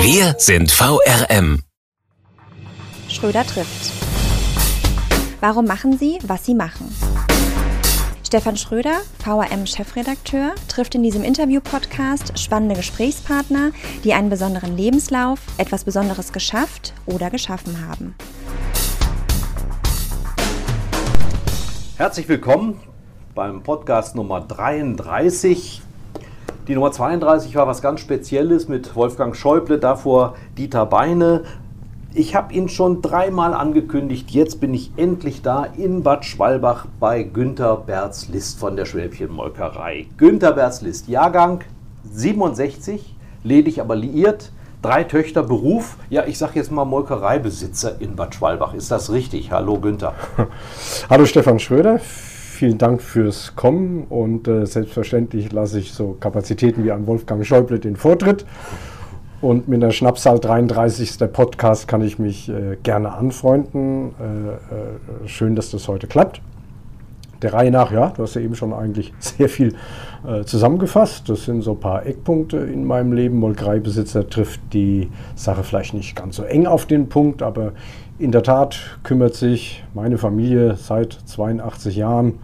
Wir sind VRM. Schröder trifft. Warum machen Sie, was Sie machen? Stefan Schröder, VRM-Chefredakteur, trifft in diesem Interview-Podcast spannende Gesprächspartner, die einen besonderen Lebenslauf, etwas Besonderes geschafft oder geschaffen haben. Herzlich willkommen beim Podcast Nummer 33. Die Nummer 32 war was ganz Spezielles mit Wolfgang Schäuble, davor Dieter Beine. Ich habe ihn schon dreimal angekündigt. Jetzt bin ich endlich da in Bad Schwalbach bei Günter Berz-List von der Schwäbchenmolkerei. Günter Berz-List, Jahrgang 67, ledig aber liiert, drei Töchter, Beruf. Ja, ich sage jetzt mal Molkereibesitzer in Bad Schwalbach. Ist das richtig? Hallo Günther. Hallo Stefan Schröder vielen Dank fürs Kommen und äh, selbstverständlich lasse ich so Kapazitäten wie an Wolfgang Schäuble den Vortritt. Und mit der Schnapszahl 33. Der Podcast kann ich mich äh, gerne anfreunden. Äh, äh, schön, dass das heute klappt. Der Reihe nach, ja, du hast ja eben schon eigentlich sehr viel äh, zusammengefasst. Das sind so ein paar Eckpunkte in meinem Leben. Molkereibesitzer trifft die Sache vielleicht nicht ganz so eng auf den Punkt, aber in der Tat kümmert sich meine Familie seit 82 Jahren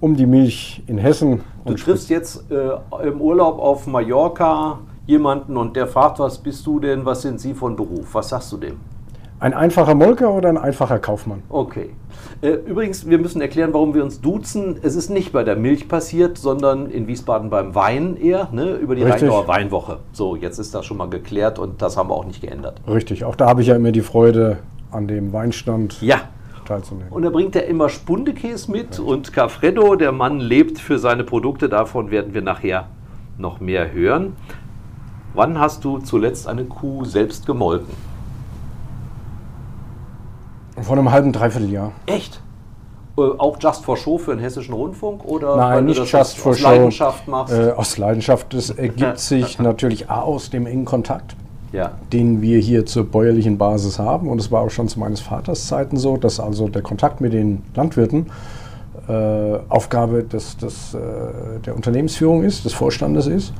um die Milch in Hessen. Du triffst jetzt äh, im Urlaub auf Mallorca jemanden und der fragt, was bist du denn, was sind Sie von Beruf? Was sagst du dem? Ein einfacher Molker oder ein einfacher Kaufmann? Okay. Äh, übrigens, wir müssen erklären, warum wir uns duzen. Es ist nicht bei der Milch passiert, sondern in Wiesbaden beim Wein eher, ne? über die Richtig. Weinwoche. So, jetzt ist das schon mal geklärt und das haben wir auch nicht geändert. Richtig, auch da habe ich ja immer die Freude an dem Weinstand. Ja, teilzunehmen. Und da bringt er immer Spundekäse mit und Cafredo. Der Mann lebt für seine Produkte. Davon werden wir nachher noch mehr hören. Wann hast du zuletzt eine Kuh selbst gemolken? Vor einem halben, dreiviertel Jahr. Echt? Äh, auch Just for Show für den Hessischen Rundfunk? Oder Nein, nicht Just for aus Show. Aus Leidenschaft machst? Äh, aus Leidenschaft. Das ergibt sich natürlich aus dem engen Kontakt ja. den wir hier zur bäuerlichen Basis haben. Und es war auch schon zu meines Vaters Zeiten so, dass also der Kontakt mit den Landwirten äh, Aufgabe des, des, äh, der Unternehmensführung ist, des Vorstandes ist.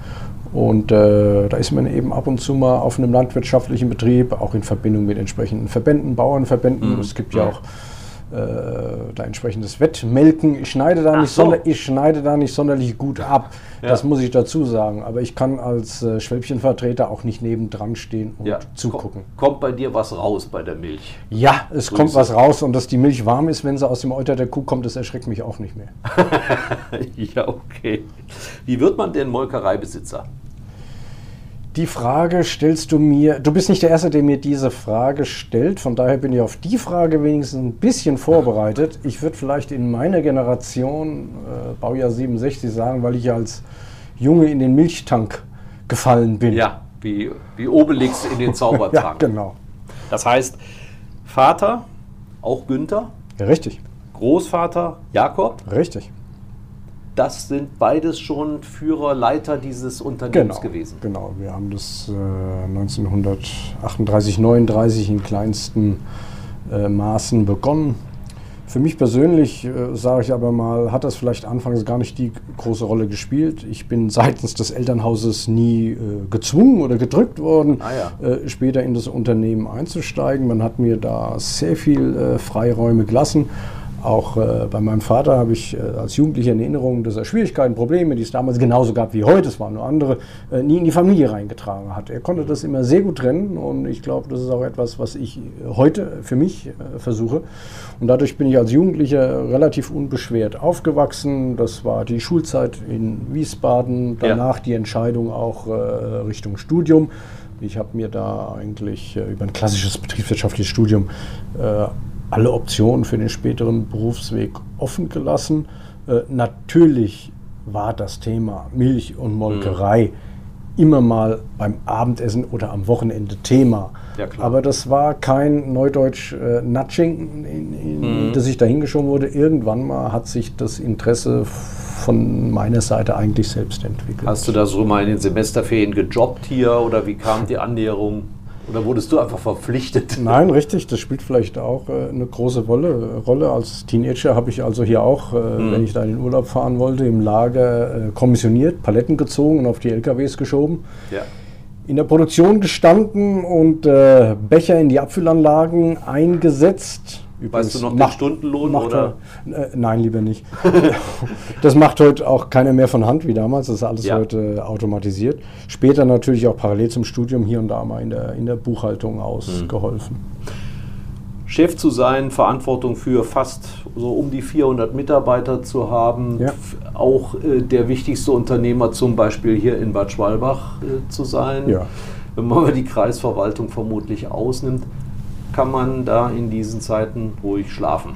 Und äh, da ist man eben ab und zu mal auf einem landwirtschaftlichen Betrieb, auch in Verbindung mit entsprechenden Verbänden, Bauernverbänden. Mhm. Es gibt ja auch da entsprechendes Wettmelken. Ich schneide, da nicht so. ich schneide da nicht sonderlich gut ab. Ja. Das muss ich dazu sagen. Aber ich kann als äh, Schwäbchenvertreter auch nicht nebendran stehen und ja. zugucken. Kommt bei dir was raus bei der Milch? Ja, es Grüße. kommt was raus. Und dass die Milch warm ist, wenn sie aus dem Euter der Kuh kommt, das erschreckt mich auch nicht mehr. ja, okay. Wie wird man denn Molkereibesitzer? Die Frage stellst du mir, du bist nicht der Erste, der mir diese Frage stellt, von daher bin ich auf die Frage wenigstens ein bisschen vorbereitet. Ich würde vielleicht in meiner Generation, äh, Baujahr 67, sagen, weil ich als Junge in den Milchtank gefallen bin. Ja, wie, wie Obelix in den Zaubertrank. ja, genau. Das heißt, Vater, auch Günther. Ja, richtig. Großvater, Jakob. Richtig das sind beides schon Führer, Leiter dieses Unternehmens genau, gewesen. Genau, wir haben das äh, 1938, 39 in kleinsten äh, Maßen begonnen. Für mich persönlich, äh, sage ich aber mal, hat das vielleicht anfangs gar nicht die große Rolle gespielt. Ich bin seitens des Elternhauses nie äh, gezwungen oder gedrückt worden, ah, ja. Äh, später in das Unternehmen einzusteigen. Man hat mir da sehr viel äh, Freiräume gelassen auch äh, bei meinem Vater habe ich äh, als Jugendlicher in Erinnerung, dass er Schwierigkeiten, Probleme, die es damals genauso gab wie heute, es waren nur andere, äh, nie in die Familie reingetragen hat. Er konnte das immer sehr gut trennen und ich glaube, das ist auch etwas, was ich heute für mich äh, versuche. Und dadurch bin ich als Jugendlicher relativ unbeschwert aufgewachsen. Das war die Schulzeit in Wiesbaden, danach ja. die Entscheidung auch äh, Richtung Studium. Ich habe mir da eigentlich äh, über ein klassisches betriebswirtschaftliches Studium alle Optionen für den späteren Berufsweg offen gelassen. Äh, natürlich war das Thema Milch und Molkerei immer mal beim Abendessen oder am Wochenende Thema. Ja. Aber das war kein Neudeutsch äh, Nudging, in, in, das ich da hingeschoben wurde. Irgendwann mal hat sich das Interesse von meiner Seite eigentlich selbst entwickelt. Hast du da so mal in den Semesterferien gejobbt hier oder wie kam die Annäherung? Oder wurdest du einfach verpflichtet? Nein, richtig, das spielt vielleicht auch äh, eine große Rolle. Rolle. Als Teenager habe ich also hier auch, äh, Mhm. wenn ich da in den Urlaub fahren wollte, im Lager äh, kommissioniert, Paletten gezogen und auf die LKWs geschoben. Ja. in der Produktion gestanden und äh, Becher in die Abfüllanlagen eingesetzt. Weißt du noch den macht- Stundenlohn, macht oder? er- Äh, nein, lieber nicht. das macht heute auch keiner mehr von Hand wie damals. Das ist alles Ja. heute automatisiert. Später natürlich auch parallel zum Studium hier und da mal in der, in der Buchhaltung ausgeholfen. Chef zu sein, Verantwortung für fast so um die 400 Mitarbeiter zu haben, Ja. auch äh, der wichtigste Unternehmer zum Beispiel hier in Bad Schwalbach äh, zu sein. Ja. Wenn man die Kreisverwaltung vermutlich ausnimmt, kann man da in diesen Zeiten ruhig schlafen.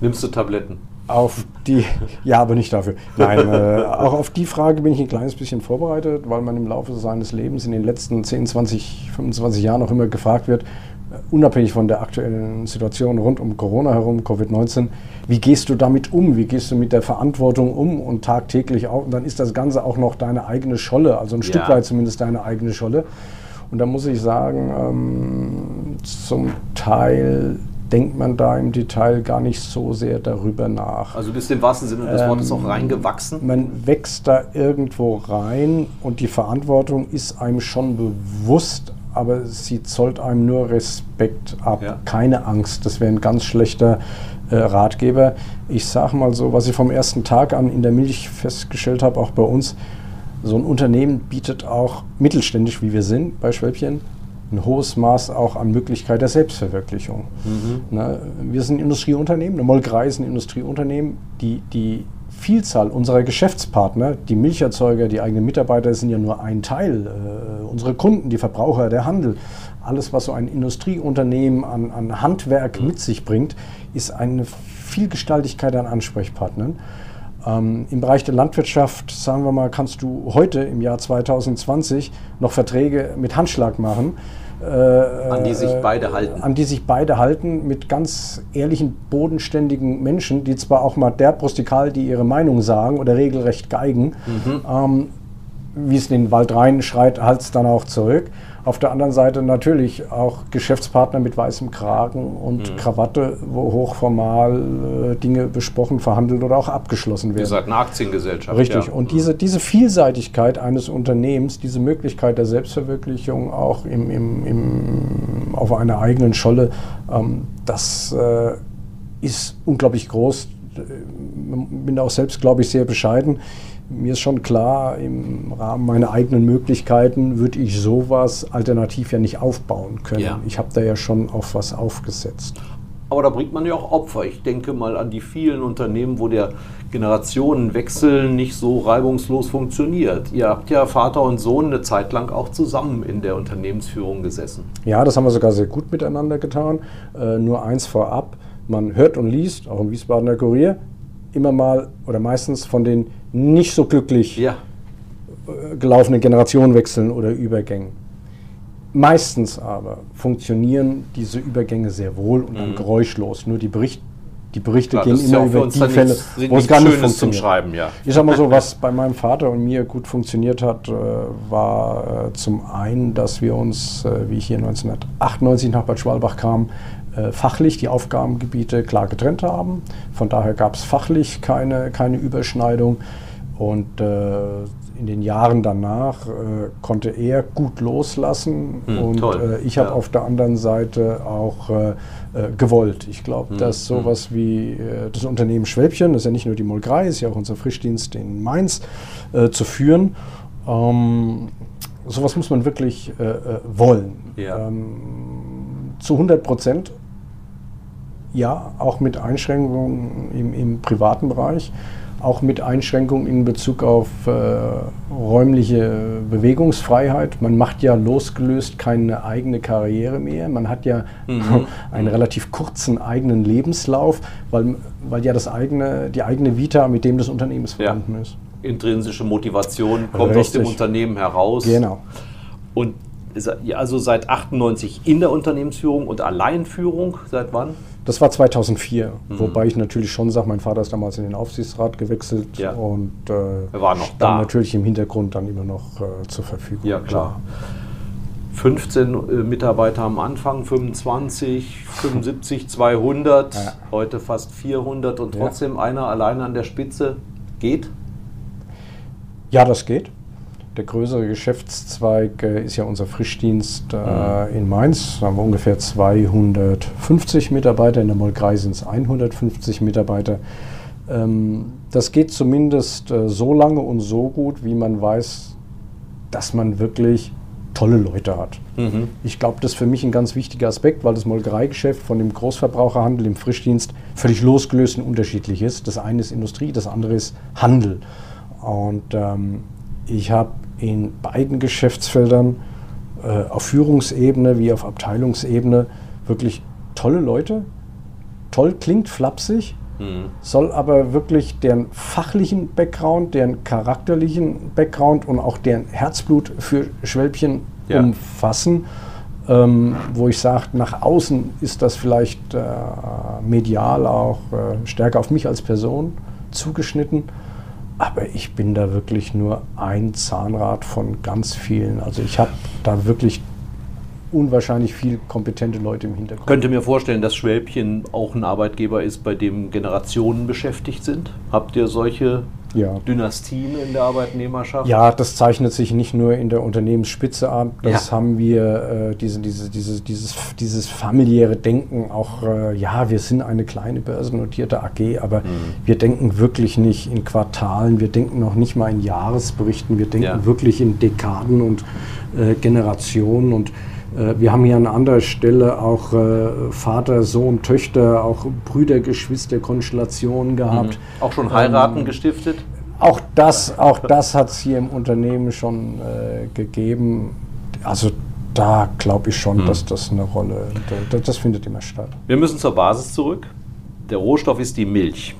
Nimmst du Tabletten? Auf die, ja, aber nicht dafür. Nein, äh, auch auf die Frage bin ich ein kleines bisschen vorbereitet, weil man im Laufe seines Lebens in den letzten 10, 20, 25 Jahren auch immer gefragt wird, äh, unabhängig von der aktuellen Situation rund um Corona herum, Covid-19, wie gehst du damit um? Wie gehst du mit der Verantwortung um und tagtäglich auch? Und dann ist das Ganze auch noch deine eigene Scholle, also ein Ja. Stück weit zumindest deine eigene Scholle. Und da muss ich sagen, ähm, zum Teil denkt man da im Detail gar nicht so sehr darüber nach. Also du bist im wahrsten Sinne des Wortes auch reingewachsen. Man wächst da irgendwo rein und die Verantwortung ist einem schon bewusst, aber sie zollt einem nur Respekt ab. Ja. Keine Angst, das wäre ein ganz schlechter äh, Ratgeber. Ich sage mal so, was ich vom ersten Tag an in der Milch festgestellt habe, auch bei uns, so ein Unternehmen bietet auch mittelständisch, wie wir sind, bei Schwäbchen, ein hohes Maß auch an Möglichkeit der Selbstverwirklichung. Ne, wir sind ein Industrieunternehmen, eine Molkerei ist ein Industrieunternehmen. Die, die Vielzahl unserer Geschäftspartner, die Milcherzeuger, die eigenen Mitarbeiter sind ja nur ein Teil. Äh, unsere Kunden, die Verbraucher, der Handel, alles, was so ein Industrieunternehmen an, an Handwerk mit sich bringt, ist eine Vielgestaltigkeit an Ansprechpartnern. Ähm, Im Bereich der Landwirtschaft, sagen wir mal, kannst du heute im Jahr 2020 noch Verträge mit Handschlag machen. äh, An die sich äh, beide halten. An die sich beide halten mit ganz ehrlichen, bodenständigen Menschen, die zwar auch mal derb rustikal, die ihre Meinung sagen oder regelrecht geigen, Mhm. ähm, wie es in den Wald reinschreit, halt es dann auch zurück. Auf der anderen Seite natürlich auch Geschäftspartner mit weißem Kragen und Mhm. Krawatte, wo hochformal äh, Dinge besprochen, verhandelt oder auch abgeschlossen Ihr werden. seid eine Aktiengesellschaft. Richtig. Ja. Und diese, diese Vielseitigkeit eines Unternehmens, diese Möglichkeit der Selbstverwirklichung auch im, im, im, auf einer eigenen Scholle, ähm, das äh, ist unglaublich groß. Äh, Bin auch selbst, glaube ich, sehr bescheiden. Mir ist schon klar, im Rahmen meiner eigenen Möglichkeiten würde ich sowas alternativ ja nicht aufbauen können. Ja. Ich habe da ja schon auf was aufgesetzt. Aber da bringt man ja auch Opfer. Ich denke mal an die vielen Unternehmen, wo der Generationenwechsel nicht so reibungslos funktioniert. Ihr habt ja Vater und Sohn eine Zeit lang auch zusammen in der Unternehmensführung gesessen. Ja, das haben wir sogar sehr gut miteinander getan. Äh, nur eins vorab, man hört und liest, auch im Wiesbadener Kurier, immer mal oder meistens von den nicht so glücklich Ja, äh, gelaufenen Generationenwechseln oder Übergängen. Meistens aber funktionieren diese Übergänge sehr wohl und dann geräuschlos. Nur die, Bericht, die Berichte Mhm. klar, gehen ja immer für über die Fälle, nichts, wo es gar nicht Schönes zum funktioniert. Schreiben, ja. Ich sag mal so, was bei meinem Vater und mir gut funktioniert hat, äh, war äh, zum einen, dass wir uns, wie ich hier 1998 nach Bad Schwalbach kam, fachlich die Aufgabengebiete klar getrennt haben. Von daher gab es fachlich keine, keine Überschneidung. Und äh, in den Jahren danach äh, konnte er gut loslassen Hm, und äh, ich habe Ja. auf der anderen Seite auch äh, äh, gewollt. Ich Hm, glaube, dass sowas wie äh, das Unternehmen Schwäbchen, das ist ja nicht nur die Molkerei, ist ja auch unser Frischdienst in Mainz, äh, zu führen. Ähm, sowas muss man wirklich äh, äh, wollen. Ja. Ähm, zu 100 Prozent, ja, auch mit Einschränkungen im, im privaten Bereich, auch mit Einschränkungen in Bezug auf äh, räumliche Bewegungsfreiheit. Man macht ja losgelöst keine eigene Karriere mehr. Man hat ja einen relativ kurzen eigenen Lebenslauf, weil, weil ja das eigene, die eigene Vita mit dem des Unternehmens Ja. verbunden ist. Intrinsische Motivation kommt aus dem Richtig. Unternehmen heraus. Genau. Und also seit 98 in der Unternehmensführung und Alleinführung, seit wann? Das war 2004, Mhm. wobei ich natürlich schon sage, mein Vater ist damals in den Aufsichtsrat gewechselt Ja. und äh, Er war noch dann da. natürlich im Hintergrund dann immer noch äh, zur Verfügung. Ja, klar. 15 äh, Mitarbeiter am Anfang, 25, 75, 200, Ja. heute fast 400 und Ja. trotzdem einer alleine an der Spitze geht. Ja, das geht. Der größere Geschäftszweig äh, ist ja unser Frischdienst Mhm. äh, in Mainz. Da haben wir ungefähr 250 Mitarbeiter. In der Molkerei sind es 150 Mitarbeiter. Ähm, das geht zumindest äh, so lange und so gut, wie man weiß, dass man wirklich tolle Leute hat. Ich glaube, das ist für mich ein ganz wichtiger Aspekt, weil das Molkereigeschäft von dem Großverbraucherhandel im Frischdienst völlig losgelöst und unterschiedlich ist. Das eine ist Industrie, das andere ist Handel. Und ähm, ich habe in beiden Geschäftsfeldern äh, auf Führungsebene wie auf Abteilungsebene wirklich tolle Leute. Toll klingt flapsig, soll aber wirklich deren fachlichen Background, deren charakterlichen Background und auch deren Herzblut für Schwälbchen Ja. umfassen. Ähm, wo ich sage, nach außen ist das vielleicht äh, medial auch äh, stärker auf mich als Person zugeschnitten. Aber ich bin da wirklich nur ein Zahnrad von ganz vielen. Also ich habe da wirklich unwahrscheinlich viel kompetente Leute im Hintergrund. Könnte mir vorstellen, dass Schwäbchen auch ein Arbeitgeber ist, bei dem Generationen beschäftigt sind. Habt ihr solche Ja. Dynastien in der Arbeitnehmerschaft? Ja, das zeichnet sich nicht nur in der Unternehmensspitze ab, das Ja. haben wir, äh, diese, diese, diese, dieses, dieses familiäre Denken auch, äh, ja, wir sind eine kleine börsennotierte AG, aber wir denken wirklich nicht in Quartalen, wir denken noch nicht mal in Jahresberichten, wir denken Ja. wirklich in Dekaden und äh, Generationen und wir haben hier an anderer Stelle auch äh, Vater, Sohn, Töchter, auch Brüder, Geschwister, Konstellationen gehabt. Auch schon heiraten Ähm, gestiftet? Auch das, auch das hat es hier im Unternehmen schon äh, gegeben. Also da glaube ich schon, dass das eine Rolle, da- das findet immer statt. Wir müssen zur Basis zurück. Der Rohstoff ist die Milch.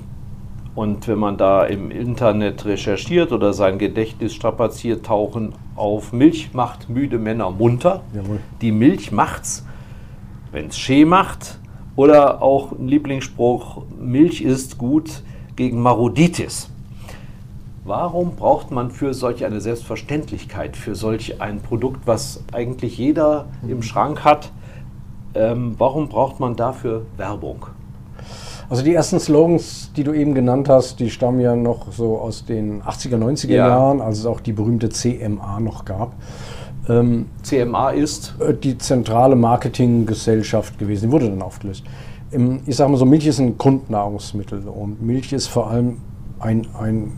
Und wenn man da im Internet recherchiert oder sein Gedächtnis strapaziert, tauchen auf Milch macht müde Männer munter. Jawohl. Die Milch macht's, wenn es Schee macht. Oder auch ein Lieblingsspruch, Milch ist gut gegen Maroditis. Warum braucht man für solch eine Selbstverständlichkeit, für solch ein Produkt, was eigentlich jeder im Schrank hat, ähm, warum braucht man dafür Werbung? Also die ersten Slogans, die du eben genannt hast, die stammen ja noch so aus den 80er, 90er Ja. Jahren, als es auch die berühmte CMA noch gab. Ähm, CMA ist, äh, die zentrale Marketinggesellschaft gewesen. Die wurde dann aufgelöst. Ich sage mal so, Milch ist ein Grundnahrungsmittel und Milch ist vor allem ein, ein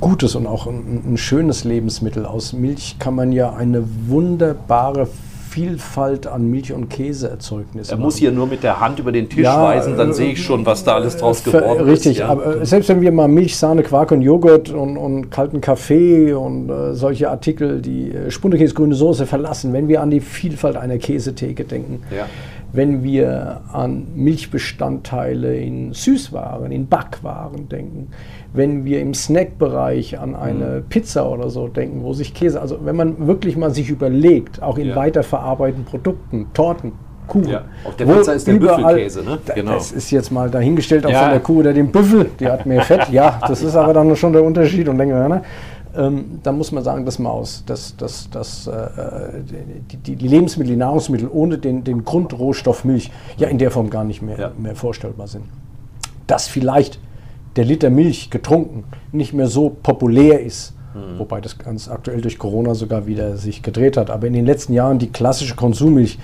gutes und auch ein, ein schönes Lebensmittel. Aus Milch kann man ja eine wunderbare Vielfalt an Milch- und Käseerzeugnissen er muss hier nur mit der Hand über den Tisch Ja, weisen, dann äh, sehe ich schon, was da alles draus Ver- geworden Richtig, ist. ja. aber äh, selbst wenn wir mal Milch, Sahne, Quark und Joghurt und, und kalten Kaffee und äh, solche Artikel, die äh, Spundekäse, grüne Soße verlassen, wenn wir an die Vielfalt einer Käsetheke denken, Ja. Wenn wir an Milchbestandteile in Süßwaren, in Backwaren denken, wenn wir im Snackbereich an eine Pizza oder so denken, wo sich Käse, also wenn man wirklich mal sich überlegt, auch in Ja. weiterverarbeiteten Produkten, Torten, Kuchen. Ja, auf der Pizza ist der überall- Büffelkäse, ne? Genau. Das ist jetzt mal dahingestellt, ob Ja. von der Kuh oder dem Büffel, die hat mehr Fett. Ja, das ist aber dann schon der Unterschied und länger. Ne? Ähm, da muss man sagen, das Maus, das, das, das, äh, die, die, die Lebensmittel, die Nahrungsmittel ohne den, den Grundrohstoff Milch ja in der Form gar nicht mehr, Ja. mehr vorstellbar sind. Dass vielleicht der Liter Milch getrunken nicht mehr so populär ist, Mhm. wobei das ganz aktuell durch Corona sogar wieder sich gedreht hat. Aber in den letzten Jahren die klassische Konsummilch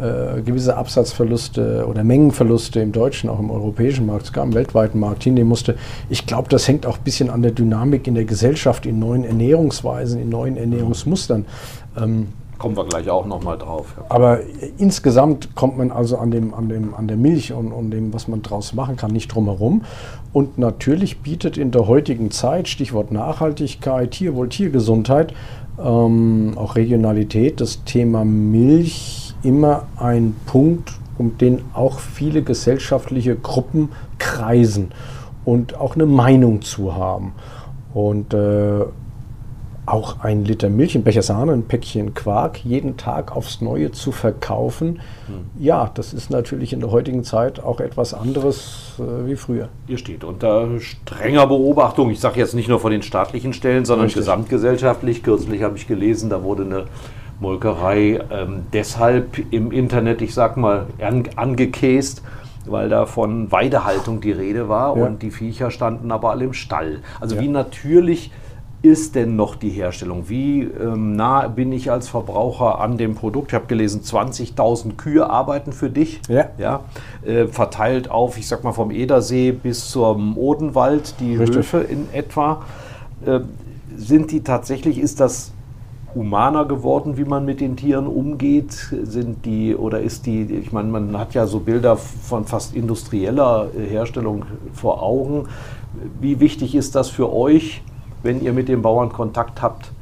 äh, gewisse Absatzverluste oder Mengenverluste im deutschen, auch im europäischen Markt, sogar im weltweiten Markt hinnehmen musste. Ich glaube, das hängt auch ein bisschen an der Dynamik in der Gesellschaft, in neuen Ernährungsweisen, in neuen Ernährungsmustern. Ähm, Kommen wir gleich auch nochmal drauf. Ja. aber insgesamt kommt man also an, dem, an, dem, an der Milch und, und dem, was man draus machen kann, nicht drum herum. Und natürlich bietet in der heutigen Zeit, Stichwort Nachhaltigkeit, Tierwohl, Tiergesundheit, ähm, auch Regionalität, das Thema Milch immer ein Punkt, um den auch viele gesellschaftliche Gruppen kreisen und auch eine Meinung zu haben. Und äh, auch ein Liter Milch, ein Becher Sahne, ein Päckchen Quark jeden Tag aufs Neue zu verkaufen, hm. ja, das ist natürlich in der heutigen Zeit auch etwas anderes äh, wie früher. Ihr steht unter strenger Beobachtung. Ich sage jetzt nicht nur von den staatlichen Stellen, sondern Richtig. gesamtgesellschaftlich. Kürzlich habe ich gelesen, da wurde eine Molkerei ähm, deshalb im Internet, ich sag mal, an, angekäst, weil da von Weidehaltung die Rede war ja. und die Viecher standen aber alle im Stall. Also ja. wie natürlich ist denn noch die Herstellung? Wie ähm, nah bin ich als Verbraucher an dem Produkt? Ich habe gelesen, 20.000 Kühe arbeiten für dich. Ja. ja äh, verteilt auf, ich sag mal, vom Edersee bis zum Odenwald, die Richtig. Höfe in etwa. Äh, sind die tatsächlich, ist das humaner geworden, wie man mit den Tieren umgeht? Sind die oder ist die, ich meine, man hat ja so Bilder von fast industrieller Herstellung vor Augen. Wie wichtig ist das für euch? wenn ihr mit den Bauern Kontakt habt,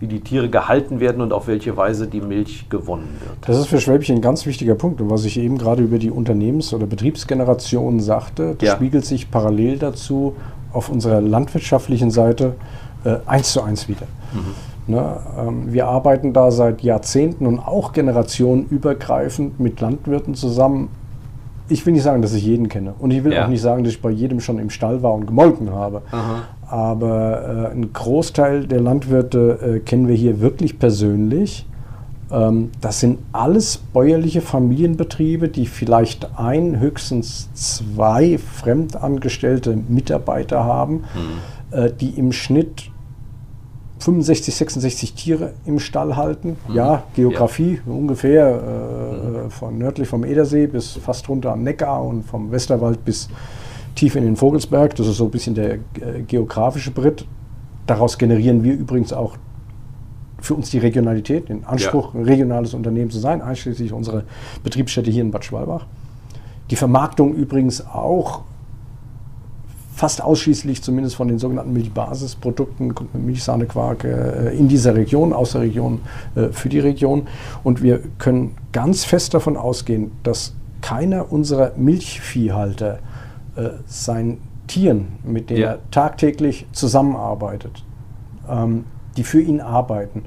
wie die Tiere gehalten werden und auf welche Weise die Milch gewonnen wird. Das ist für Schwäbchen ein ganz wichtiger Punkt. Und was ich eben gerade über die Unternehmens- oder Betriebsgeneration sagte, das ja. spiegelt sich parallel dazu auf unserer landwirtschaftlichen Seite äh, eins zu eins wieder. Mhm. Ne, ähm, wir arbeiten da seit Jahrzehnten und auch generationenübergreifend mit Landwirten zusammen. Ich will nicht sagen, dass ich jeden kenne. Und ich will ja. auch nicht sagen, dass ich bei jedem schon im Stall war und gemolken habe. Aha aber äh, einen Großteil der Landwirte äh, kennen wir hier wirklich persönlich. Ähm, das sind alles bäuerliche Familienbetriebe, die vielleicht ein, höchstens zwei fremdangestellte Mitarbeiter haben, mhm. äh, die im Schnitt 65, 66 Tiere im Stall halten. Mhm. Ja, Geografie ja. ungefähr äh, mhm. von nördlich vom Edersee bis fast runter am Neckar und vom Westerwald bis tief in den Vogelsberg. Das ist so ein bisschen der äh, geografische Brit. Daraus generieren wir übrigens auch für uns die Regionalität, den Anspruch, ja. ein regionales Unternehmen zu sein, einschließlich unserer Betriebsstätte hier in Bad Schwalbach. Die Vermarktung übrigens auch fast ausschließlich zumindest von den sogenannten Milchbasisprodukten, Milchsahne, Quark äh, in dieser Region, aus der Region, äh, für die Region. Und wir können ganz fest davon ausgehen, dass keiner unserer Milchviehhalter äh, seinen Tieren, mit denen ja. er tagtäglich zusammenarbeitet, ähm, die für ihn arbeiten,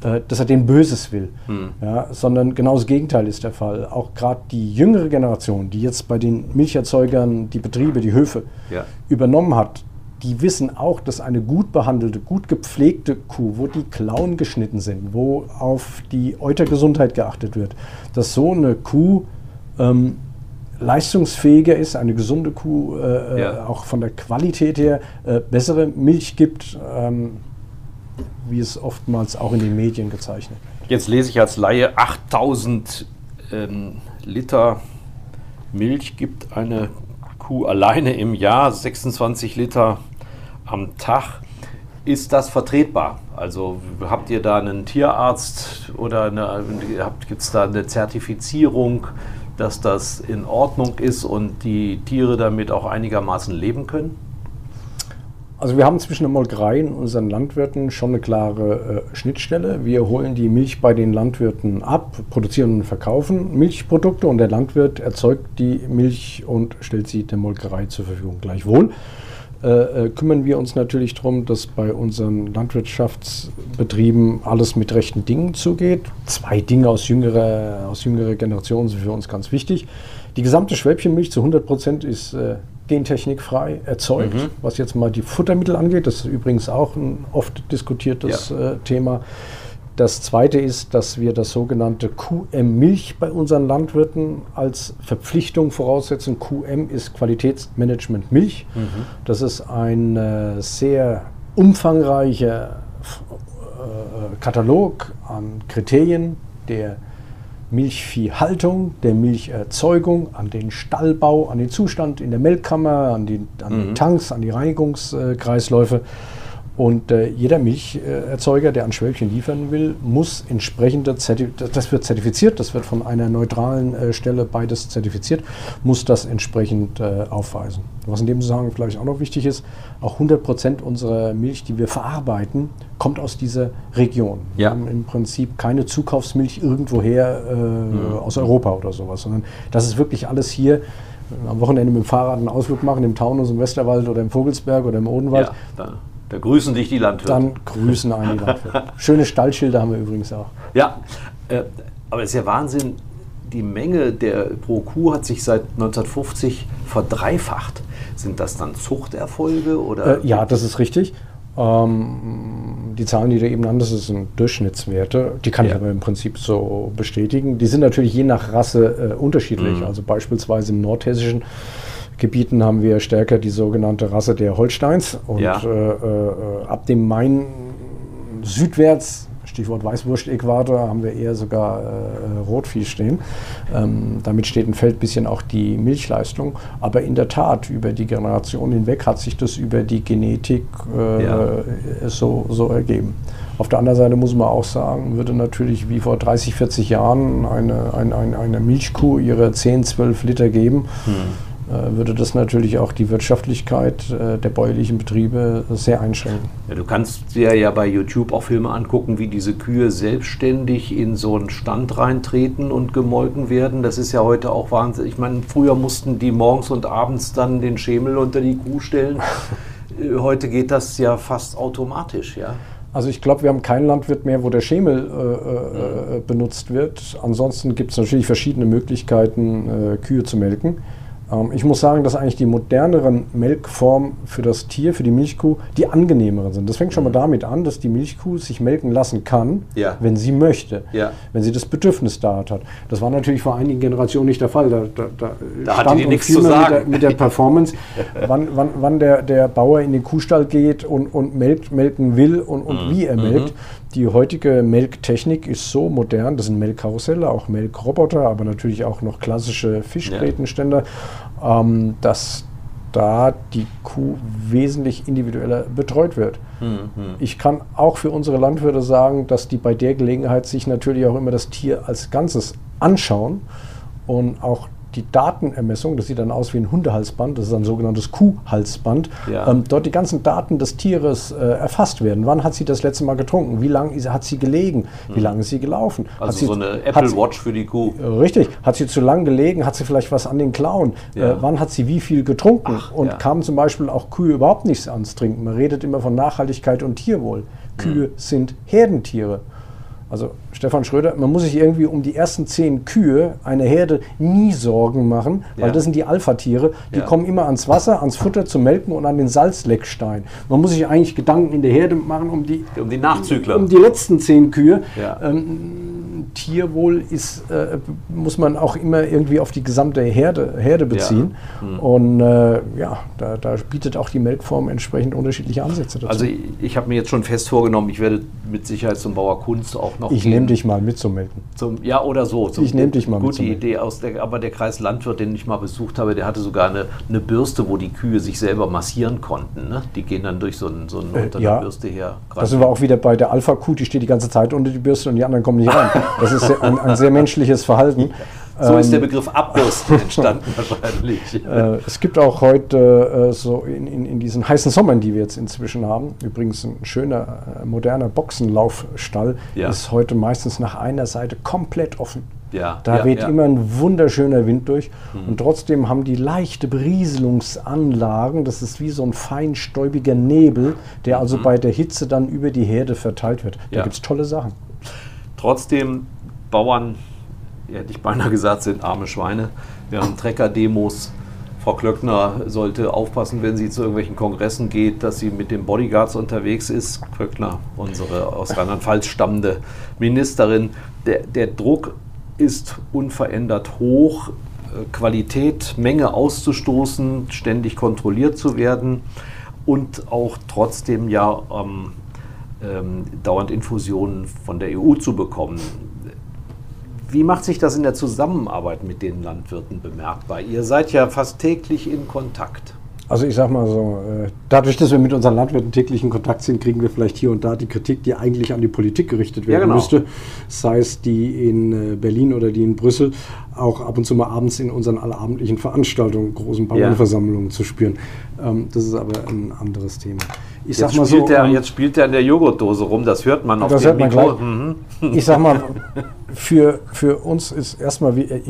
dass er denen Böses will, hm. ja, sondern genau das Gegenteil ist der Fall. Auch gerade die jüngere Generation, die jetzt bei den Milcherzeugern die Betriebe, die Höfe ja. übernommen hat, die wissen auch, dass eine gut behandelte, gut gepflegte Kuh, wo die Klauen geschnitten sind, wo auf die Eutergesundheit geachtet wird, dass so eine Kuh ähm, leistungsfähiger ist, eine gesunde Kuh äh, äh, ja. auch von der Qualität her äh, bessere Milch gibt, ähm, wie es oftmals auch in den Medien gezeichnet wird. Jetzt lese ich als Laie 8000 ähm, Liter Milch gibt eine Kuh alleine im Jahr, 26 Liter am Tag. Ist das vertretbar? Also habt ihr da einen Tierarzt oder gibt es da eine Zertifizierung? dass das in Ordnung ist und die Tiere damit auch einigermaßen leben können? Also wir haben zwischen der Molkerei und unseren Landwirten schon eine klare äh, Schnittstelle. Wir holen die Milch bei den Landwirten ab, produzieren und verkaufen Milchprodukte und der Landwirt erzeugt die Milch und stellt sie der Molkerei zur Verfügung. Gleichwohl äh, äh, kümmern wir uns natürlich darum, dass bei unseren Landwirtschaftsbetrieben alles mit rechten Dingen zugeht. Zwei Dinge aus jüngerer, aus jüngerer Generation sind für uns ganz wichtig. Die gesamte Schwäbchenmilch zu 100 Prozent ist äh, gentechnikfrei erzeugt, mhm. was jetzt mal die Futtermittel angeht. Das ist übrigens auch ein oft diskutiertes ja. äh, Thema. Das Zweite ist, dass wir das sogenannte QM-Milch bei unseren Landwirten als Verpflichtung voraussetzen. QM ist Qualitätsmanagement Milch. Mhm. Das ist ein äh, sehr umfangreicher äh, Katalog an Kriterien der Milchviehhaltung, der Milcherzeugung, an den Stallbau, an den Zustand in der Melkkammer, an die, an mhm. die Tanks, an die Reinigungskreisläufe. Und äh, jeder Milcherzeuger, der an Schwäbchen liefern will, muss entsprechende Zertifiziert, das wird zertifiziert, das wird von einer neutralen äh, Stelle beides zertifiziert, muss das entsprechend äh, aufweisen. Was in dem Zusammenhang vielleicht auch noch wichtig ist, auch 100 Prozent unserer Milch, die wir verarbeiten, kommt aus dieser Region. Ja. Wir haben im Prinzip keine Zukaufsmilch irgendwoher äh, mhm. aus Europa oder sowas, sondern das ist wirklich alles hier am Wochenende mit dem Fahrrad einen Ausflug machen, im Taunus, im Westerwald oder im Vogelsberg oder im Odenwald. Ja, Da grüßen dich die Landwirte. Dann grüßen einen die Landwirte. Schöne Stallschilder haben wir übrigens auch. Ja, äh, aber es ist ja Wahnsinn, die Menge der pro Kuh hat sich seit 1950 verdreifacht. Sind das dann Zuchterfolge oder? Äh, ja, das ist richtig. Ähm, die Zahlen, die du eben nanntest, das sind Durchschnittswerte. Die kann Ja. ich aber im Prinzip so bestätigen. Die sind natürlich je nach Rasse äh, unterschiedlich. Mhm. Also beispielsweise im nordhessischen Gebieten haben wir stärker die sogenannte Rasse der Holsteins. Und Ja. äh, äh, ab dem Main südwärts, Stichwort Weißwurst-Äquator, haben wir eher sogar äh, Rotvieh stehen. Ähm, damit steht ein Feld bisschen auch die Milchleistung. Aber in der Tat, über die Generation hinweg hat sich das über die Genetik äh, Ja. so, so ergeben. Auf der anderen Seite muss man auch sagen, würde natürlich wie vor 30, 40 Jahren eine, eine, eine, Milchkuh ihre 10, 12 Liter geben, äh, würde das natürlich auch die Wirtschaftlichkeit äh, der bäuerlichen Betriebe sehr einschränken. Ja, du kannst dir ja bei YouTube auch Filme angucken, wie diese Kühe selbstständig in so einen Stand reintreten und gemolken werden. Das ist ja heute auch Wahnsinn. Ich meine, früher mussten die morgens und abends dann den Schemel unter die Kuh stellen. Äh, Heute geht das ja fast automatisch, ja. Also ich glaube, wir haben keinen Landwirt mehr, wo der Schemel äh, äh, benutzt wird. Ansonsten gibt es natürlich verschiedene Möglichkeiten, äh, Kühe zu melken. Ähm, ich muss sagen, dass eigentlich die moderneren Melkformen für das Tier, für die Milchkuh, die angenehmeren sind. Das fängt schon mal damit an, dass die Milchkuh sich melken lassen kann, Ja. wenn sie möchte, Ja. wenn sie das Bedürfnis da hat. Das war natürlich vor einigen Generationen nicht der Fall. Da, da, da, Da stand und nichts zu sagen. Mit der, mit der Performance, wann, wann, wann der, der Bauer in den Kuhstall geht und, und melkt, melken will und, und wie er melkt. Die heutige Melktechnik ist so modern, das sind Melkkarusselle, auch Melkroboter, aber natürlich auch noch klassische Fischgrätenständer, ähm, dass da die Kuh wesentlich individueller betreut wird. Ich kann auch für unsere Landwirte sagen, dass die bei der Gelegenheit sich natürlich auch immer das Tier als Ganzes anschauen und auch die Datenermessung, das sieht dann aus wie ein Hundehalsband, das ist ein sogenanntes Kuhhalsband, Ja. ähm, dort die ganzen Daten des Tieres äh, erfasst werden. Wann hat sie das letzte Mal getrunken? Wie lange hat sie gelegen? Wie lange ist sie gelaufen? hat Also sie, so eine Apple sie- Watch für die Kuh. Richtig. Hat sie zu lang gelegen? Hat sie vielleicht was an den Klauen? Ja. Äh, wann hat sie wie viel getrunken? Ach, und ja. kamen zum Beispiel auch Kühe überhaupt nichts ans Trinken? Man redet immer von Nachhaltigkeit und Tierwohl. Kühe Hm. sind Herdentiere. Also Stefan Schröder, man muss sich irgendwie um die ersten zehn Kühe einer Herde nie Sorgen machen, weil Ja. das sind die Alpha-Tiere. Die Ja. kommen immer ans Wasser, ans Futter zum Melken und an den Salzleckstein. Man muss sich eigentlich Gedanken in der Herde machen um die Um die Nachzügler. um die letzten zehn Kühe. Ja. Ähm, Tierwohl ist, äh, muss man auch immer irgendwie auf die gesamte Herde, Herde beziehen. Hm. Und äh, ja, da, da bietet auch die Melkform entsprechend unterschiedliche Ansätze dazu. Also ich, ich habe mir jetzt schon fest vorgenommen, ich werde mit Sicherheit zum Bauer Kunz auch noch ich nehme dich mal mit zum Melken. Zum, ja, oder so. Zum, Ich nehm dich mal mit Gute zum Idee. Aus der, aber der Kreis Landwirt, den ich mal besucht habe, der hatte sogar eine, eine Bürste, wo die Kühe sich selber massieren konnten. Ne? Die gehen dann durch so einen, so einen Äh, unter ja. der Bürste her. Da sind wir auch wieder bei der Alpha-Kuh, die steht die ganze Zeit unter die Bürste und die anderen kommen nicht rein. Das ist ein, ein sehr menschliches Verhalten. So ist der Ähm, Begriff Abbürsten entstanden wahrscheinlich. Äh, es gibt auch heute äh, so in, in, in diesen heißen Sommern, die wir jetzt inzwischen haben, übrigens ein schöner, äh, moderner Boxenlaufstall, Ja. ist heute meistens nach einer Seite komplett offen. Ja, Da ja, weht ja. immer ein wunderschöner Wind durch und trotzdem haben die leichte Berieselungsanlagen, das ist wie so ein feinstäubiger Nebel, der also bei der Hitze dann über die Herde verteilt wird. Da Ja. gibt es tolle Sachen. Trotzdem, Bauern, hätte ich beinahe gesagt, sind arme Schweine. Wir haben Trecker-Demos. Frau Klöckner sollte aufpassen, wenn sie zu irgendwelchen Kongressen geht, dass sie mit den Bodyguards unterwegs ist. Klöckner, unsere aus Rheinland-Pfalz stammende Ministerin. Der, der Druck ist unverändert hoch. Äh, Qualität, Menge auszustoßen, ständig kontrolliert zu werden und auch trotzdem ja ähm, ähm, dauernd Infusionen von der EU zu bekommen. Wie macht sich das in der Zusammenarbeit mit den Landwirten bemerkbar? Ihr seid ja fast täglich in Kontakt. Also ich sag mal so, äh, dadurch, dass wir mit unseren Landwirten täglich in Kontakt sind, kriegen wir vielleicht hier und da die Kritik, die eigentlich an die Politik gerichtet Ja, werden genau. müsste. Sei es die in äh, Berlin oder die in Brüssel, auch ab und zu mal abends in unseren allabendlichen Veranstaltungen, großen Bauernversammlungen zu spüren. Ähm, Das ist aber ein anderes Thema. Ich Jetzt mal so, spielt, der, ähm, jetzt spielt der in der Joghurtdose rum, das hört man auf dem Mikro. Mhm. ich sag mal, für, für uns ist erstmal, wie, äh,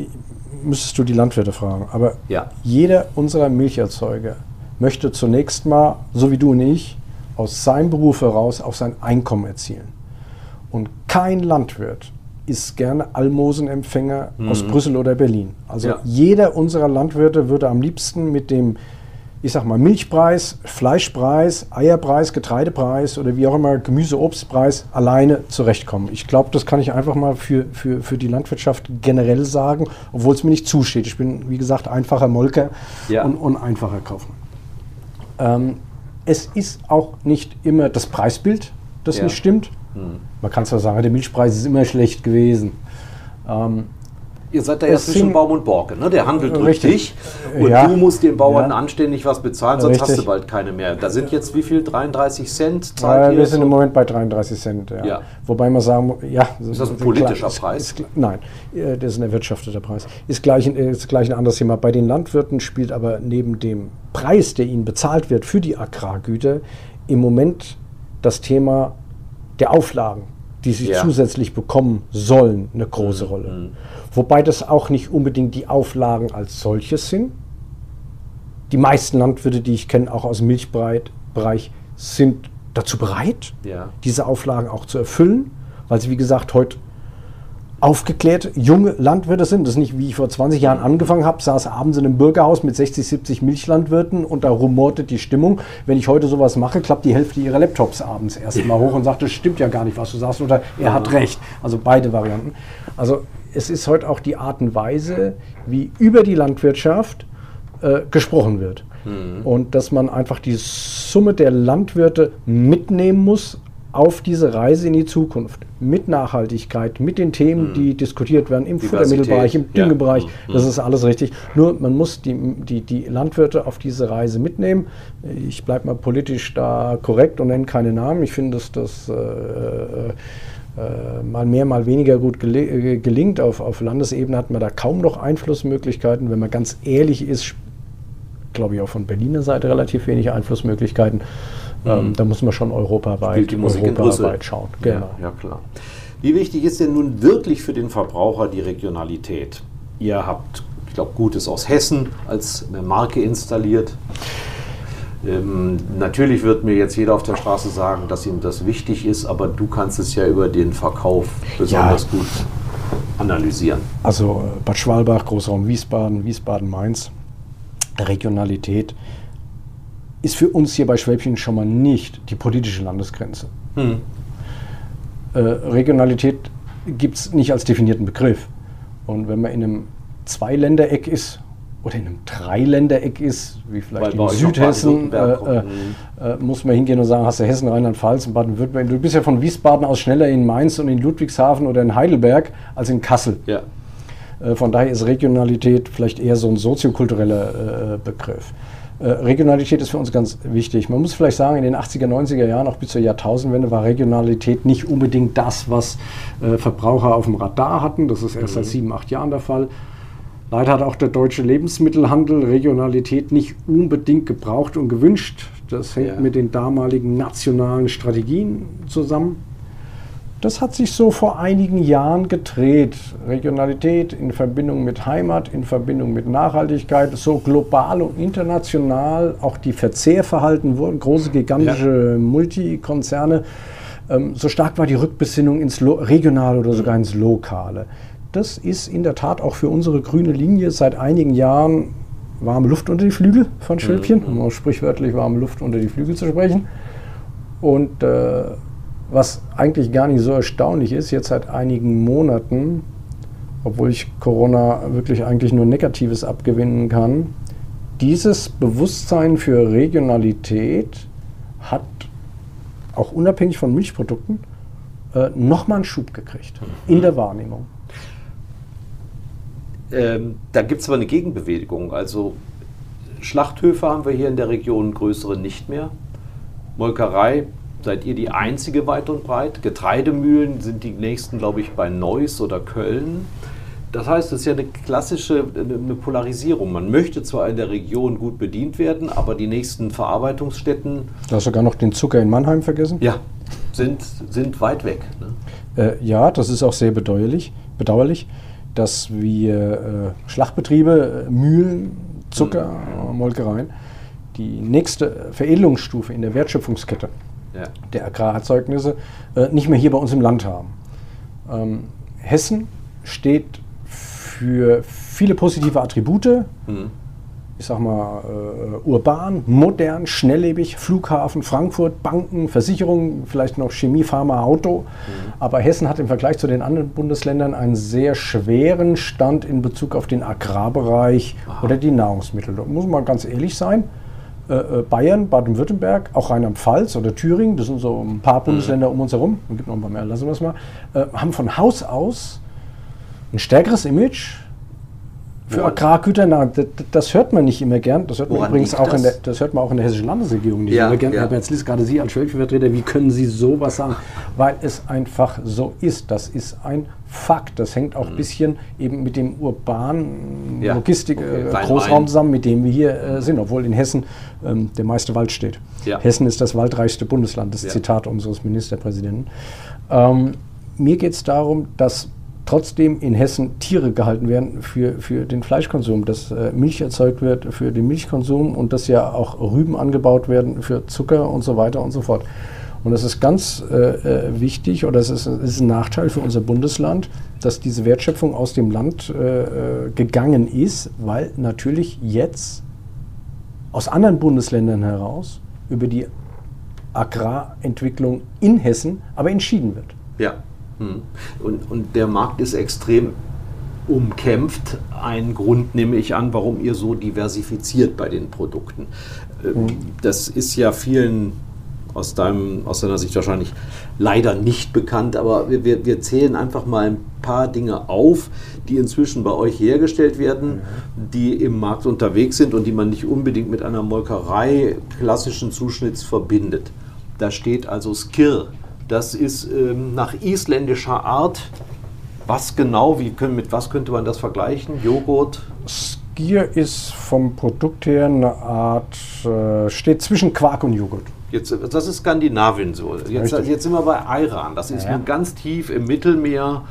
müsstest du die Landwirte fragen, aber Ja. jeder unserer Milcherzeuger möchte zunächst mal, so wie du und ich, aus seinem Beruf heraus auch sein Einkommen erzielen. Und kein Landwirt ist gerne Almosenempfänger mhm. aus Brüssel oder Berlin. Also ja. jeder unserer Landwirte würde am liebsten mit dem ich sag mal, Milchpreis, Fleischpreis, Eierpreis, Getreidepreis oder wie auch immer, Gemüse, Obstpreis alleine zurechtkommen. Ich glaube, das kann ich einfach mal für, für, für die Landwirtschaft generell sagen, obwohl es mir nicht zusteht. Ich bin, wie gesagt, einfacher Molker ja. und, und, einfacher Kaufmann. Ähm, es ist auch nicht immer das Preisbild, das ja. nicht stimmt. Hm. Man kann zwar sagen, der Milchpreis ist immer schlecht gewesen. Ähm, Ihr seid da ja zwischen Baum und Borke, ne? Der Handel drückt richtig. dich und ja. du musst den Bauern ja. anständig was bezahlen, sonst richtig. hast du bald keine mehr. Da sind jetzt wie viel? 33 Cent? Zahlt äh, wir sind im Moment bei 33 Cent, ja. ja. Wobei man sagen ja. Ist das ein politischer ist, Preis? Ist, nein, äh, das ist ein erwirtschafteter Preis. Ist gleich, ist gleich ein anderes Thema. Bei den Landwirten spielt aber neben dem Preis, der ihnen bezahlt wird für die Agrargüter, im Moment das Thema der Auflagen die sie ja. zusätzlich bekommen sollen, eine große mhm. Rolle. Wobei das auch nicht unbedingt die Auflagen als solches sind. Die meisten Landwirte, die ich kenne, auch aus dem Milchbereich, sind dazu bereit, ja. diese Auflagen auch zu erfüllen, weil sie, wie gesagt, heute aufgeklärt junge Landwirte sind. Das ist nicht, wie ich vor 20 Jahren angefangen habe, saß abends in einem Bürgerhaus mit 60, 70 Milchlandwirten und da rumorte die Stimmung. Wenn ich heute sowas mache, klappt die Hälfte ihrer Laptops abends erst mal hoch und sagt, das stimmt ja gar nicht, was du sagst, oder er hat recht. Also beide Varianten. Also es ist heute auch die Art und Weise, wie über die Landwirtschaft äh, gesprochen wird. Mhm. Und dass man einfach die Summe der Landwirte mitnehmen muss auf diese Reise in die Zukunft mit Nachhaltigkeit, mit den Themen, mhm. die diskutiert werden im Futtermittelbereich, im Düngebereich. Ja. Mhm. Das ist alles richtig. Nur man muss die, die, die Landwirte auf diese Reise mitnehmen. Ich bleibe mal politisch da korrekt und nenne keine Namen. Ich finde, dass das äh, äh, mal mehr, mal weniger gut äh, gelingt. Auf, auf Landesebene hat man da kaum noch Einflussmöglichkeiten. Wenn man ganz ehrlich ist, glaube ich auch von Berliner Seite relativ wenig Einflussmöglichkeiten. Ähm, mhm. da muss man schon europaweit, europaweit schauen. Genau. Ja, ja, klar. Wie wichtig ist denn nun wirklich für den Verbraucher die Regionalität? Ihr habt, ich glaube, Gutes aus Hessen als Marke installiert. Ähm, natürlich wird mir jetzt jeder auf der Straße sagen, dass ihm das wichtig ist, aber du kannst es ja über den Verkauf besonders ja. gut analysieren. Also äh, Bad Schwalbach, Großraum Wiesbaden, Wiesbaden-Mainz, Regionalität ist für uns hier bei Schwäbchen schon mal nicht die politische Landesgrenze. Hm. Äh, Regionalität gibt es nicht als definierten Begriff. Und wenn man in einem Zweiländereck ist oder in einem Dreiländereck ist, wie vielleicht in Südhessen, äh, äh, äh, muss man hingehen und sagen, hast du Hessen, Rheinland-Pfalz und Baden-Württemberg. Du bist ja von Wiesbaden aus schneller in Mainz und in Ludwigshafen oder in Heidelberg als in Kassel. Ja. Äh, von daher ist Regionalität vielleicht eher so ein soziokultureller äh, Begriff. Äh, Regionalität ist für uns ganz wichtig. Man muss vielleicht sagen, in den 80er, 90er Jahren, auch bis zur Jahrtausendwende, war Regionalität nicht unbedingt das, was äh, Verbraucher auf dem Radar hatten. Das ist erst mhm. seit sieben, acht Jahren der Fall. Leider hat auch der deutsche Lebensmittelhandel Regionalität nicht unbedingt gebraucht und gewünscht. Das hängt ja. mit den damaligen nationalen Strategien zusammen. Das hat sich so vor einigen Jahren gedreht. Regionalität in Verbindung mit Heimat, in Verbindung mit Nachhaltigkeit, so global und international. Auch die Verzehrverhalten wurden große, gigantische ja. Multikonzerne. Ähm, so stark war die Rückbesinnung ins Lo Regionale oder sogar ins Lokale. Das ist in der Tat auch für unsere grüne Linie seit einigen Jahren warme Luft unter die Flügel von mhm. um sprichwörtlich warme Luft unter die Flügel zu sprechen. Und äh, was eigentlich gar nicht so erstaunlich ist, jetzt seit einigen Monaten, obwohl ich Corona wirklich eigentlich nur Negatives abgewinnen kann, dieses Bewusstsein für Regionalität hat auch unabhängig von Milchprodukten äh, nochmal einen Schub gekriegt mhm. in der Wahrnehmung. Ähm, da gibt es aber eine Gegenbewegung. Also Schlachthöfe haben wir hier in der Region größere nicht mehr. Molkerei seid ihr die einzige weit und breit. Getreidemühlen sind die nächsten, glaube ich, bei Neuss oder Köln. Das heißt, es ist ja eine klassische eine Polarisierung. Man möchte zwar in der Region gut bedient werden, aber die nächsten Verarbeitungsstätten. Du hast sogar noch den Zucker in Mannheim vergessen? Ja, sind, sind weit weg. Ne? Äh, ja, das ist auch sehr bedauerlich, bedauerlich dass wir äh, Schlachtbetriebe, äh, Mühlen, Zucker, mhm. Molkereien, die nächste Veredelungsstufe in der Wertschöpfungskette ja. der Agrarerzeugnisse äh, nicht mehr hier bei uns im Land haben. Ähm, Hessen steht für viele positive Attribute. Mhm ich sag mal, äh, urban, modern, schnelllebig, Flughafen, Frankfurt, Banken, Versicherungen, vielleicht noch Chemie, Pharma, Auto. Mhm. Aber Hessen hat im Vergleich zu den anderen Bundesländern einen sehr schweren Stand in Bezug auf den Agrarbereich Aha. oder die Nahrungsmittel. Da muss man ganz ehrlich sein. Äh, äh Bayern, Baden-Württemberg, auch Rheinland-Pfalz oder Thüringen, das sind so ein paar. Bundesländer mhm. um uns herum, es gibt noch ein paar mehr, lassen wir es mal, äh, haben von Haus aus ein stärkeres Image, für Agrargüter, na, das, das, hört man nicht immer gern. Das hört man übrigens auch das? in der, das hört man auch in der hessischen Landesregierung nicht ja, immer gern. Ja. Aber jetzt liest gerade Sie als Schwäbchenvertreter, wie können Sie sowas sagen? Weil es einfach so ist. Das ist ein Fakt. Das hängt auch ein mhm. bisschen eben mit dem urbanen ja. Logistik-Großraum okay. äh, zusammen, mit dem wir hier äh, sind, obwohl in Hessen ähm, der meiste Wald steht. Ja. Hessen ist das waldreichste Bundesland, das Zitat unseres Ministerpräsidenten. Ähm, mir geht es darum, dass trotzdem in Hessen Tiere gehalten werden für, für den Fleischkonsum, dass äh, Milch erzeugt wird für den Milchkonsum und dass ja auch Rüben angebaut werden für Zucker und so weiter und so fort. Und das ist ganz äh, äh wichtig oder es ist, ist, ein Nachteil für unser Bundesland, dass diese Wertschöpfung aus dem Land äh, äh, gegangen ist, weil natürlich jetzt aus anderen Bundesländern heraus über die Agrarentwicklung in Hessen aber entschieden wird. Ja. Hm. Und, und der Markt ist extrem umkämpft. Ein Grund nehme ich an, warum ihr so diversifiziert bei den Produkten. Ähm, hm. Das ist ja vielen aus, deinem, aus deiner Sicht wahrscheinlich leider nicht bekannt, aber wir, wir zählen einfach mal ein paar Dinge auf, die inzwischen bei euch hergestellt werden, die im Markt unterwegs sind und die man nicht unbedingt mit einer Molkerei klassischen Zuschnitts verbindet. Da steht also Skir das ist ähm, nach isländischer Art. Was genau, wie können, mit was könnte man das vergleichen? Joghurt? Skier ist vom Produkt her eine Art, äh, steht zwischen Quark und Joghurt. Jetzt, das ist Skandinavien so. Jetzt, jetzt sind wir bei Iran. Das ist ja, ja. ganz tief im Mittelmeer.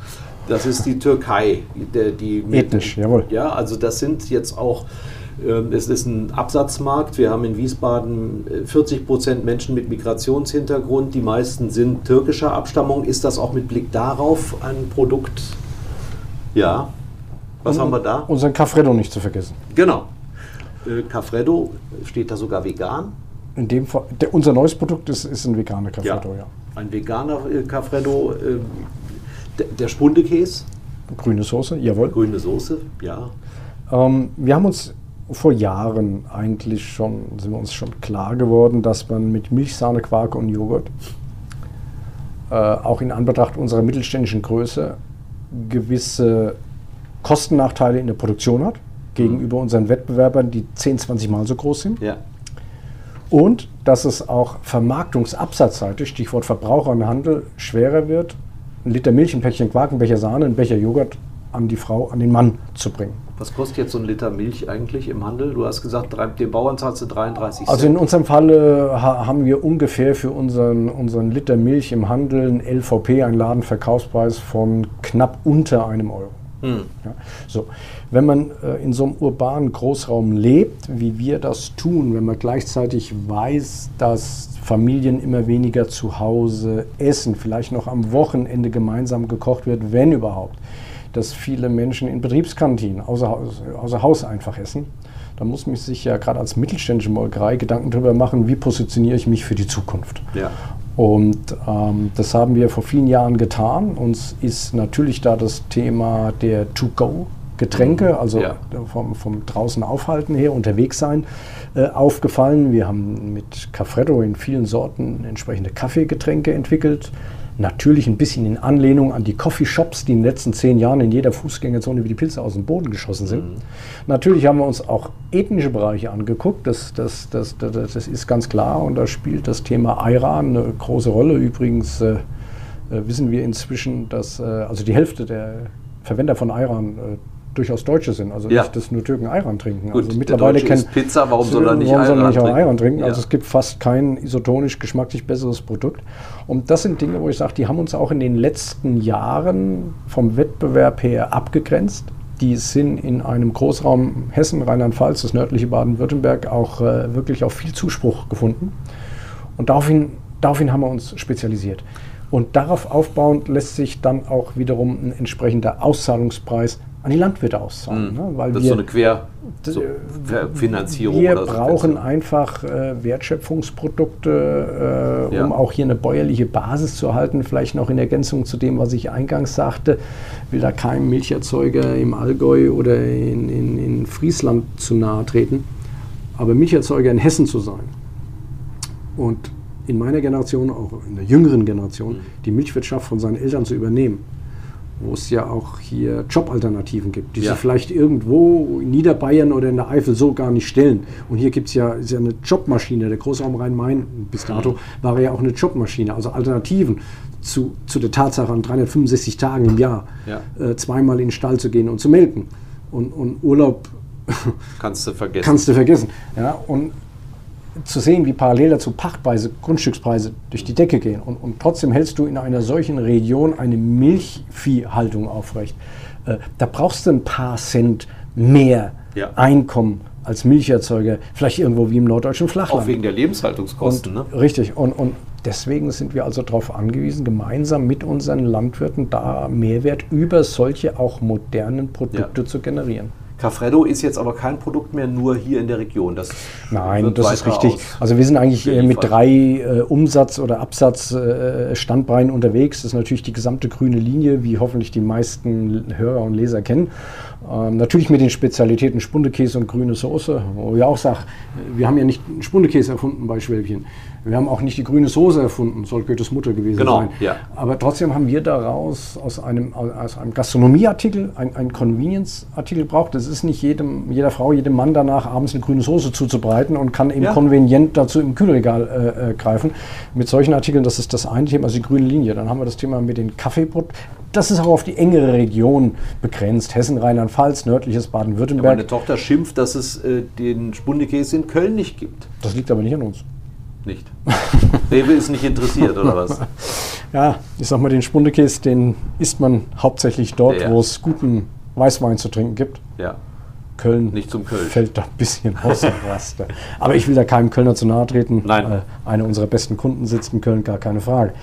Das ist die Türkei. Die, die Ethnisch, jawohl. Ja, also das sind jetzt auch es ist ein Absatzmarkt. Wir haben in Wiesbaden 40 äh, Prozent Menschen mit Migrationshintergrund. Die meisten sind türkischer Abstammung. Ist das auch mit Blick darauf ein Produkt? Ja. Was Und haben wir da? Unseren Cafredo nicht zu vergessen. Genau. Äh, Cafredo steht da sogar vegan. In dem Fall, der, unser neues Produkt ist, ist ein veganer Cafredo, ja. ja. Ein veganer äh, Cafredo. Äh, der, der Spundekäse. Grüne Soße, jawohl. Grüne Soße, ja. Ähm, wir haben uns vor Jahren eigentlich schon, sind wir uns schon klar geworden, dass man mit Milch, Sahne, Quark und Joghurt äh, auch in Anbetracht unserer mittelständischen Größe gewisse Kostennachteile in der Produktion hat gegenüber mhm. unseren Wettbewerbern, die 10, 20 Mal so groß sind. Ja. Und dass es auch vermarktungsabsatzseitig, Stichwort Verbraucher und Handel, schwerer wird, ein Liter Milch, ein Päckchen Quark, ein Becher Sahne, ein Becher Joghurt an die Frau, an den Mann zu bringen. Was kostet jetzt so ein Liter Milch eigentlich im Handel? Du hast gesagt, den Bauern zahlst du 33 Cent. Also in unserem Fall haben wir ungefähr für unseren, unseren Liter Milch im Handel ein LVP, einen Ladenverkaufspreis von knapp unter einem Euro. Hm. Ja, so. Wenn man äh, in so einem urbanen Großraum lebt, wie wir das tun, wenn man gleichzeitig weiß, dass Familien immer weniger zu Hause essen, vielleicht noch am Wochenende gemeinsam gekocht wird, wenn überhaupt, dass viele Menschen in Betriebskantinen außer, außer Haus einfach essen. Da muss man sich ja gerade als mittelständische Molkerei Gedanken darüber machen, wie positioniere ich mich für die Zukunft. Ja. Und ähm, das haben wir vor vielen Jahren getan. Uns ist natürlich da das Thema der To-Go Getränke, mhm. also ja. vom, vom draußen aufhalten her, unterwegs sein, äh, aufgefallen. Wir haben mit Cafreddo in vielen Sorten entsprechende Kaffeegetränke entwickelt. Natürlich ein bisschen in Anlehnung an die Coffeeshops, die in den letzten zehn Jahren in jeder Fußgängerzone wie die Pilze aus dem Boden geschossen sind. Mhm. Natürlich haben wir uns auch ethnische Bereiche angeguckt, das, das, das, das, das ist ganz klar und da spielt das Thema Iran eine große Rolle. Übrigens äh, äh, wissen wir inzwischen, dass äh, also die Hälfte der Verwender von Iran äh, durchaus Deutsche sind. Also ja. nicht, dass nur Türken Ayran trinken. Gut, also mittlerweile kennen Pizza, warum soll er nicht, warum Ayran, nicht auch Ayran trinken? Ja. Also es gibt fast kein isotonisch geschmacklich besseres Produkt. Und das sind Dinge, wo ich sage, die haben uns auch in den letzten Jahren vom Wettbewerb her abgegrenzt. Die sind in einem Großraum Hessen, Rheinland-Pfalz, das nördliche Baden-Württemberg auch äh, wirklich auf viel Zuspruch gefunden. Und daraufhin daraufhin haben wir uns spezialisiert. Und darauf aufbauend lässt sich dann auch wiederum ein entsprechender Auszahlungspreis an die Landwirte auszahlen. Mhm. Ne? Weil das wir, ist so eine Quer so Finanzierung. wir oder so. brauchen einfach äh, Wertschöpfungsprodukte, äh, Ja. um auch hier eine bäuerliche Basis zu halten. Vielleicht noch in Ergänzung zu dem, was ich eingangs sagte. Will da keinem Milcherzeuger im Allgäu oder in, in, in Friesland zu nahe treten. Aber Milcherzeuger in Hessen zu sein und in meiner Generation, auch in der jüngeren Generation, die Milchwirtschaft von seinen Eltern zu übernehmen, wo es ja auch hier Jobalternativen gibt, die Ja. sich vielleicht irgendwo in Niederbayern oder in der Eifel so gar nicht stellen. Und hier gibt es ja, ist ja eine Jobmaschine. Der Großraum Rhein-Main bis dato war ja auch eine Jobmaschine. Also Alternativen zu, zu der Tatsache, an 365 Tagen im Jahr Ja. äh, zweimal in den Stall zu gehen und zu melken. Und, und Urlaub Kannst du vergessen. kannst du vergessen. Ja, und zu sehen, wie parallel dazu Pachtpreise, Grundstückspreise durch die Decke gehen und, und trotzdem hältst du in einer solchen Region eine Milchviehhaltung aufrecht. Äh, da brauchst du ein paar Cent mehr Ja. Einkommen als Milcherzeuger, vielleicht irgendwo wie im norddeutschen Flachland. Auch wegen der Lebenshaltungskosten. Und, ne? Richtig. Und, und deswegen sind wir also darauf angewiesen, gemeinsam mit unseren Landwirten da Mehrwert über solche auch modernen Produkte Ja. zu generieren. Cafredo ist jetzt aber kein Produkt mehr nur hier in der Region. Das Nein, das ist richtig. Also wir sind eigentlich äh, mit drei äh, Umsatz- oder Absatzstandbeinen äh, unterwegs. Das ist natürlich die gesamte grüne Linie, wie hoffentlich die meisten Hörer und Leser kennen. Ähm, natürlich mit den Spezialitäten Spundekäse und grüne Soße. Wo ich auch sage, wir haben ja nicht einen Spundekäse erfunden bei Schwäbchen. Wir haben auch nicht die grüne Soße erfunden, soll Goethes Mutter gewesen Genau, sein. ja. Aber trotzdem haben wir daraus aus einem, aus einem Gastronomieartikel ein, ein Convenience-Artikel gebraucht. Das ist nicht jedem, jeder Frau, jedem Mann danach abends eine grüne Soße zuzubereiten und kann eben Ja. konvenient dazu im Kühlregal äh, äh, greifen. Mit solchen Artikeln, das ist das eine Thema, also die grüne Linie. Dann haben wir das Thema mit den Kaffeebrot. Das ist auch auf die engere Region begrenzt. Hessen, Rheinland-Pfalz, nördliches Baden-Württemberg. Meine Tochter schimpft, dass es äh, den Spundekäse in Köln nicht gibt. das liegt aber nicht an uns. Nicht. Rewe ist nicht interessiert, oder was? Ja, ich sag mal, den Spundekäse, den isst man hauptsächlich dort, Ja. wo es guten Weißwein zu trinken gibt. Ja. Köln Nicht zum Kölsch. fällt da ein bisschen aus dem Raster. Aber ich will da keinem Kölner zu nahe treten. Nein. Äh, einer unserer besten Kunden sitzt in Köln, gar keine Frage.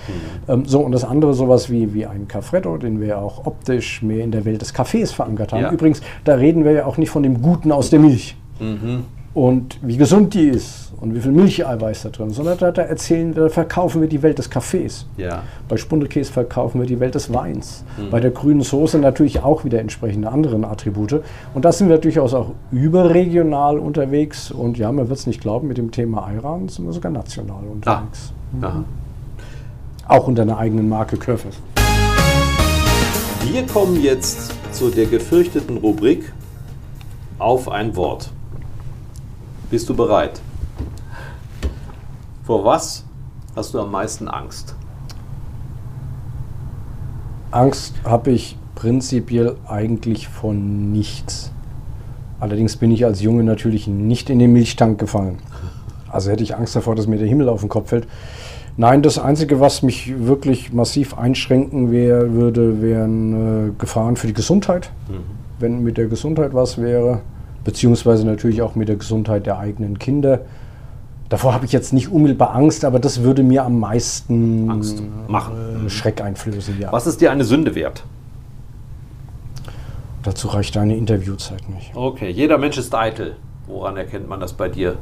Mhm. So, und das andere, sowas wie, wie ein Cafretto, den wir auch optisch mehr in der Welt des Kaffees verankert haben. Ja. Übrigens, da reden wir ja auch nicht von dem Guten aus der Milch. Mhm. Und wie gesund die ist und wie viel Milcheiweiß da drin ist, sondern da, da erzählen wir, da verkaufen wir die Welt des Kaffees. Ja. Bei Spundelkäse verkaufen wir die Welt des Weins. Mhm. Bei der grünen Soße natürlich auch wieder entsprechende anderen Attribute. Und da sind wir durchaus auch überregional unterwegs. Und ja, man wird es nicht glauben, mit dem Thema Ayran sind wir sogar national Ah. unterwegs. Aha. Auch unter einer eigenen Marke Körfers. Wir kommen jetzt zu der gefürchteten Rubrik auf ein Wort. Bist du bereit? Vor was hast du am meisten Angst? Angst habe ich prinzipiell eigentlich von nichts. Allerdings bin ich als Junge natürlich nicht in den Milchtank gefallen. Also hätte ich Angst davor, dass mir der Himmel auf den Kopf fällt. Nein, das Einzige, was mich wirklich massiv einschränken wär, würde, wären äh, Gefahren für die Gesundheit. Wenn mit der Gesundheit was wäre, beziehungsweise natürlich auch mit der Gesundheit der eigenen Kinder. Davor habe ich jetzt nicht unmittelbar Angst, aber das würde mir am meisten Angst machen. äh, Schreck einflößen. Ja. Was ist dir eine Sünde wert? Dazu reicht deine Interviewzeit nicht. Okay, jeder Mensch ist eitel. Woran erkennt man das bei dir?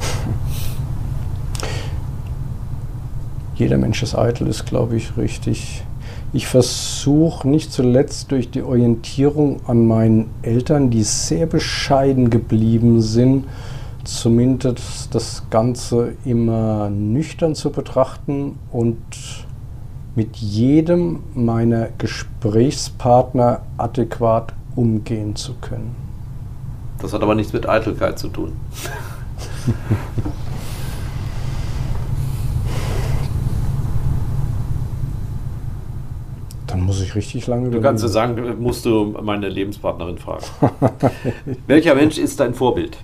Jeder Mensch ist eitel, ist, glaube ich, richtig. Ich versuche nicht zuletzt durch die Orientierung an meinen Eltern, die sehr bescheiden geblieben sind, zumindest das Ganze immer nüchtern zu betrachten und mit jedem meiner Gesprächspartner adäquat umgehen zu können. Das hat aber nichts mit Eitelkeit zu tun. Dann muss ich richtig lange Du kannst ja sagen, musst du meine Lebenspartnerin fragen. Welcher Mensch ist dein Vorbild?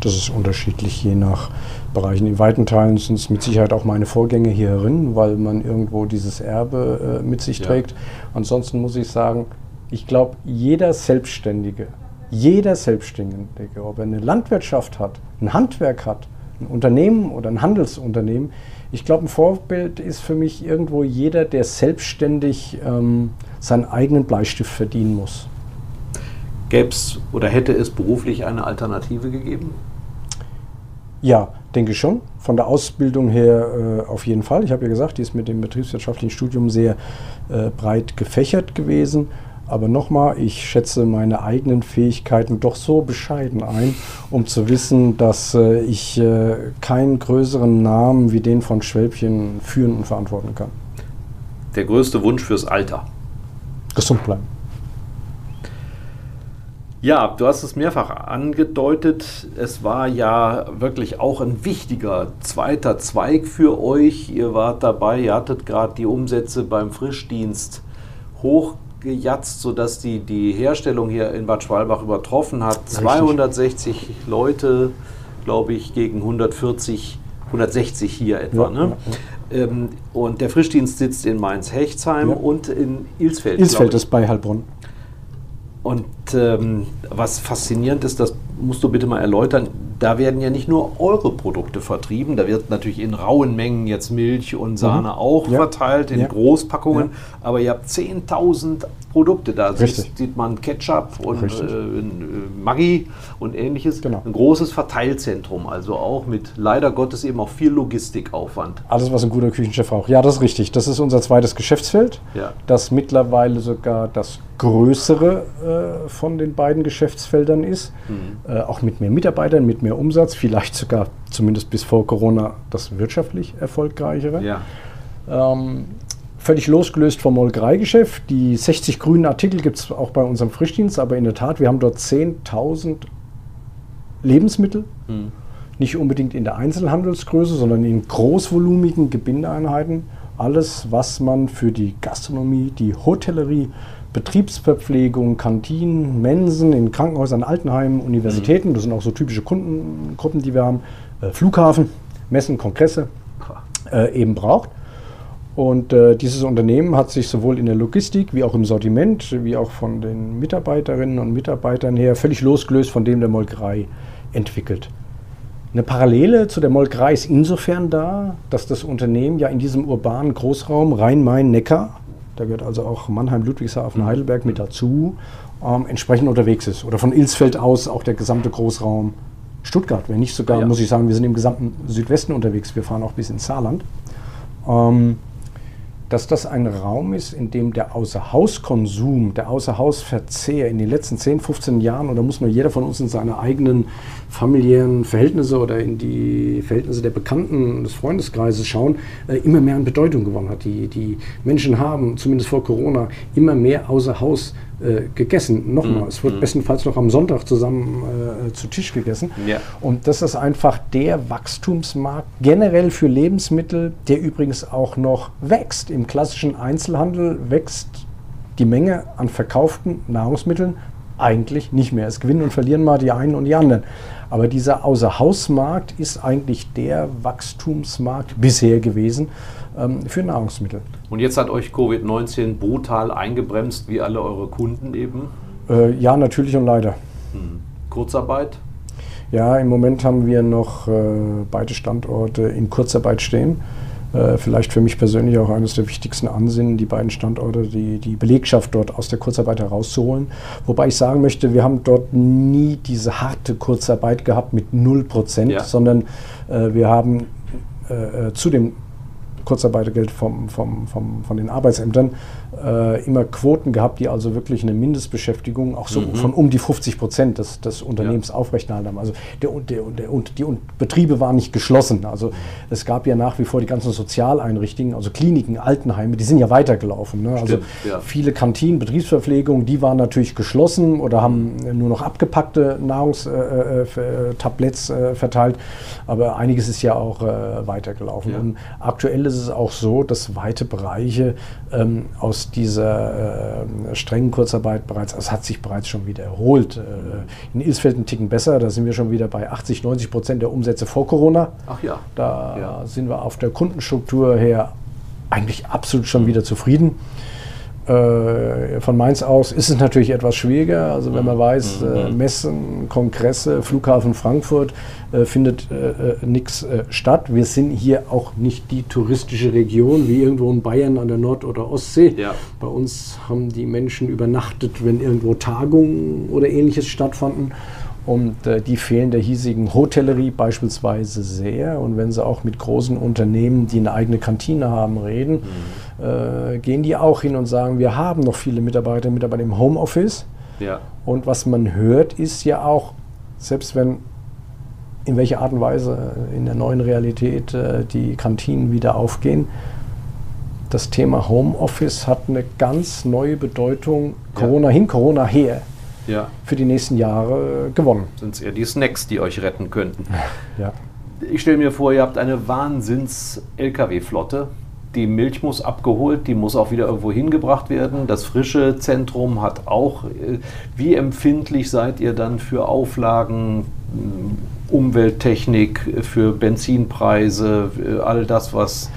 Das ist unterschiedlich je nach Bereichen. In weiten Teilen sind es mit Sicherheit auch meine Vorgänge hierin, weil man irgendwo dieses Erbe äh, mit sich Ja. trägt. Ansonsten muss ich sagen, ich glaube, jeder Selbstständige jeder Selbstständige, ob er eine Landwirtschaft hat, ein Handwerk hat, ein Unternehmen oder ein Handelsunternehmen, ich glaube, ein Vorbild ist für mich irgendwo jeder, der selbstständig ähm, seinen eigenen Bleistift verdienen muss. Gäbe es oder hätte es beruflich eine Alternative gegeben? Ja, denke schon. Von der Ausbildung her äh, auf jeden Fall. Ich habe ja gesagt, die ist mit dem betriebswirtschaftlichen Studium sehr äh, breit gefächert gewesen. Aber nochmal, ich schätze meine eigenen Fähigkeiten doch so bescheiden ein, um zu wissen, dass äh, ich äh, keinen größeren Namen wie den von Schwälbchen führen und verantworten kann. Der größte Wunsch fürs Alter? Gesund bleiben. Ja, du hast es mehrfach angedeutet. Es war ja wirklich auch ein wichtiger zweiter Zweig für euch. Ihr wart dabei, ihr hattet gerade die Umsätze beim Frischdienst hochgejatzt, sodass die, die Herstellung hier in Bad Schwalbach übertroffen hat. Richtig. 260 Leute, glaube ich, gegen 140, 160 hier etwa. Ja, ne? Ja, ja. Ähm, und der Frischdienst sitzt in Mainz-Hechtsheim und in Ilsfeld. Ilsfeld ist bei Heilbronn. Und ähm, was faszinierend ist, das musst du bitte mal erläutern, da werden ja nicht nur eure Produkte vertrieben, da wird natürlich in rauen Mengen jetzt Milch und Sahne mhm. auch ja. verteilt, in ja. Großpackungen, ja. aber ihr habt 10.000 Produkte. Da sieht, sieht, man Ketchup und äh, äh, Maggi und ähnliches. Genau. Ein großes Verteilzentrum, also auch mit leider Gottes eben auch viel Logistikaufwand. Alles, was ein guter Küchenchef braucht. Ja, das ist richtig. Das ist unser zweites Geschäftsfeld, das mittlerweile sogar das größere äh, von den beiden Geschäftsfeldern ist. Mhm. Äh, auch mit mehr Mitarbeitern, mit mehr Umsatz, vielleicht sogar zumindest bis vor Corona das wirtschaftlich erfolgreichere. Ja. Ähm, völlig losgelöst vom Molkereigeschäft. Die 60 grünen Artikel gibt es auch bei unserem Frischdienst, aber in der Tat, wir haben dort 10.000 Lebensmittel. Mhm. Nicht unbedingt in der Einzelhandelsgröße, sondern in großvolumigen Gebindeeinheiten. Alles, was man für die Gastronomie, die Hotellerie, Betriebsverpflegung, Kantinen, Mensen in Krankenhäusern, Altenheimen, Universitäten, das sind auch so typische Kundengruppen, die wir haben, äh, Flughafen, Messen, Kongresse äh, eben braucht. Und äh, dieses Unternehmen hat sich sowohl in der Logistik wie auch im Sortiment, wie auch von den Mitarbeiterinnen und Mitarbeitern her völlig losgelöst von dem der Molkerei entwickelt. Eine Parallele zu der Molkerei ist insofern da, dass das Unternehmen ja in diesem urbanen Großraum Rhein-Main-Neckar da gehört also auch Mannheim, Ludwigshafen, Heidelberg mit dazu, ähm, entsprechend unterwegs ist. Oder von Ilsfeld aus auch der gesamte Großraum Stuttgart. Wenn nicht sogar, ja. muss ich sagen, wir sind im gesamten Südwesten unterwegs. Wir fahren auch bis ins Saarland. Ähm, dass das ein Raum ist, in dem der Außerhauskonsum, der Außerhausverzehr in den letzten 10, 15 Jahren, oder muss nur jeder von uns in seine eigenen familiären Verhältnisse oder in die Verhältnisse der Bekannten des Freundeskreises schauen, äh, immer mehr an Bedeutung gewonnen hat. Die, die Menschen haben, zumindest vor Corona, immer mehr außer Haus äh, gegessen. Nochmal, mhm. es wird mhm. bestenfalls noch am Sonntag zusammen äh, zu Tisch gegessen. Ja. Und das ist einfach der Wachstumsmarkt generell für Lebensmittel, der übrigens auch noch wächst. Im klassischen Einzelhandel wächst die Menge an verkauften Nahrungsmitteln eigentlich nicht mehr. Es gewinnen und verlieren mal die einen und die anderen. Aber dieser Außerhausmarkt ist eigentlich der Wachstumsmarkt bisher gewesen ähm, für Nahrungsmittel. Und jetzt hat euch Covid-19 brutal eingebremst, wie alle eure Kunden eben? Äh, ja, natürlich und leider. Hm. Kurzarbeit? Ja, im Moment haben wir noch äh, beide Standorte in Kurzarbeit stehen. Äh, vielleicht für mich persönlich auch eines der wichtigsten Ansinnen, die beiden Standorte, die, die Belegschaft dort aus der Kurzarbeit herauszuholen. Wobei ich sagen möchte, wir haben dort nie diese harte Kurzarbeit gehabt mit 0 Prozent, ja. sondern äh, wir haben äh, äh zu dem Kurzarbeitergeld vom, vom, vom, von den Arbeitsämtern äh, immer Quoten gehabt, die also wirklich eine Mindestbeschäftigung auch so mhm. von um die 50 Prozent des, des Unternehmens ja. aufrechterhalten haben. Also der, der, der, und die und Betriebe waren nicht geschlossen. Also es gab ja nach wie vor die ganzen Sozialeinrichtungen, also Kliniken, Altenheime, die sind ja weitergelaufen. Ne? Also ja. viele Kantinen, Betriebsverpflegung, die waren natürlich geschlossen oder haben nur noch abgepackte Nahrungstabletts äh, äh, äh, verteilt. Aber einiges ist ja auch äh, weitergelaufen. Ja. Und aktuell ist es auch so, dass weite Bereiche ähm, aus dieser äh, strengen Kurzarbeit bereits, es hat sich bereits schon wieder erholt. Äh, in Ilsfeld ein Ticken besser, da sind wir schon wieder bei 80, 90 Prozent der Umsätze vor Corona. Ach ja. Da ja. sind wir auf der Kundenstruktur her eigentlich absolut schon wieder zufrieden. Äh, von Mainz aus ist es natürlich etwas schwieriger. Also wenn man weiß, äh, Messen, Kongresse, Flughafen Frankfurt äh, findet äh, äh, nichts äh, statt. Wir sind hier auch nicht die touristische Region wie irgendwo in Bayern an der Nord- oder Ostsee. Ja. Bei uns haben die Menschen übernachtet, wenn irgendwo Tagungen oder ähnliches stattfanden. Und äh, die fehlen der hiesigen Hotellerie beispielsweise sehr. Und wenn sie auch mit großen Unternehmen, die eine eigene Kantine haben, reden, äh, gehen die auch hin und sagen, wir haben noch viele Mitarbeiter, Mitarbeiter im Homeoffice. Ja. Und was man hört, ist ja auch, selbst wenn in welcher Art und Weise in der neuen Realität äh, die Kantinen wieder aufgehen, das Thema Homeoffice hat eine ganz neue Bedeutung, Ja. Corona hin, Corona her, Ja. für die nächsten Jahre gewonnen. Sind es eher die Snacks, die euch retten könnten. Ja. Ich stelle mir vor, ihr habt eine Wahnsinns-LKW-Flotte. Die Milch muss abgeholt, die muss auch wieder irgendwo hingebracht werden. Das frische Zentrum hat auch. äh, Wie empfindlich seid ihr dann für Auflagen, mh, Umwelttechnik, äh, für Benzinpreise, äh, all das, was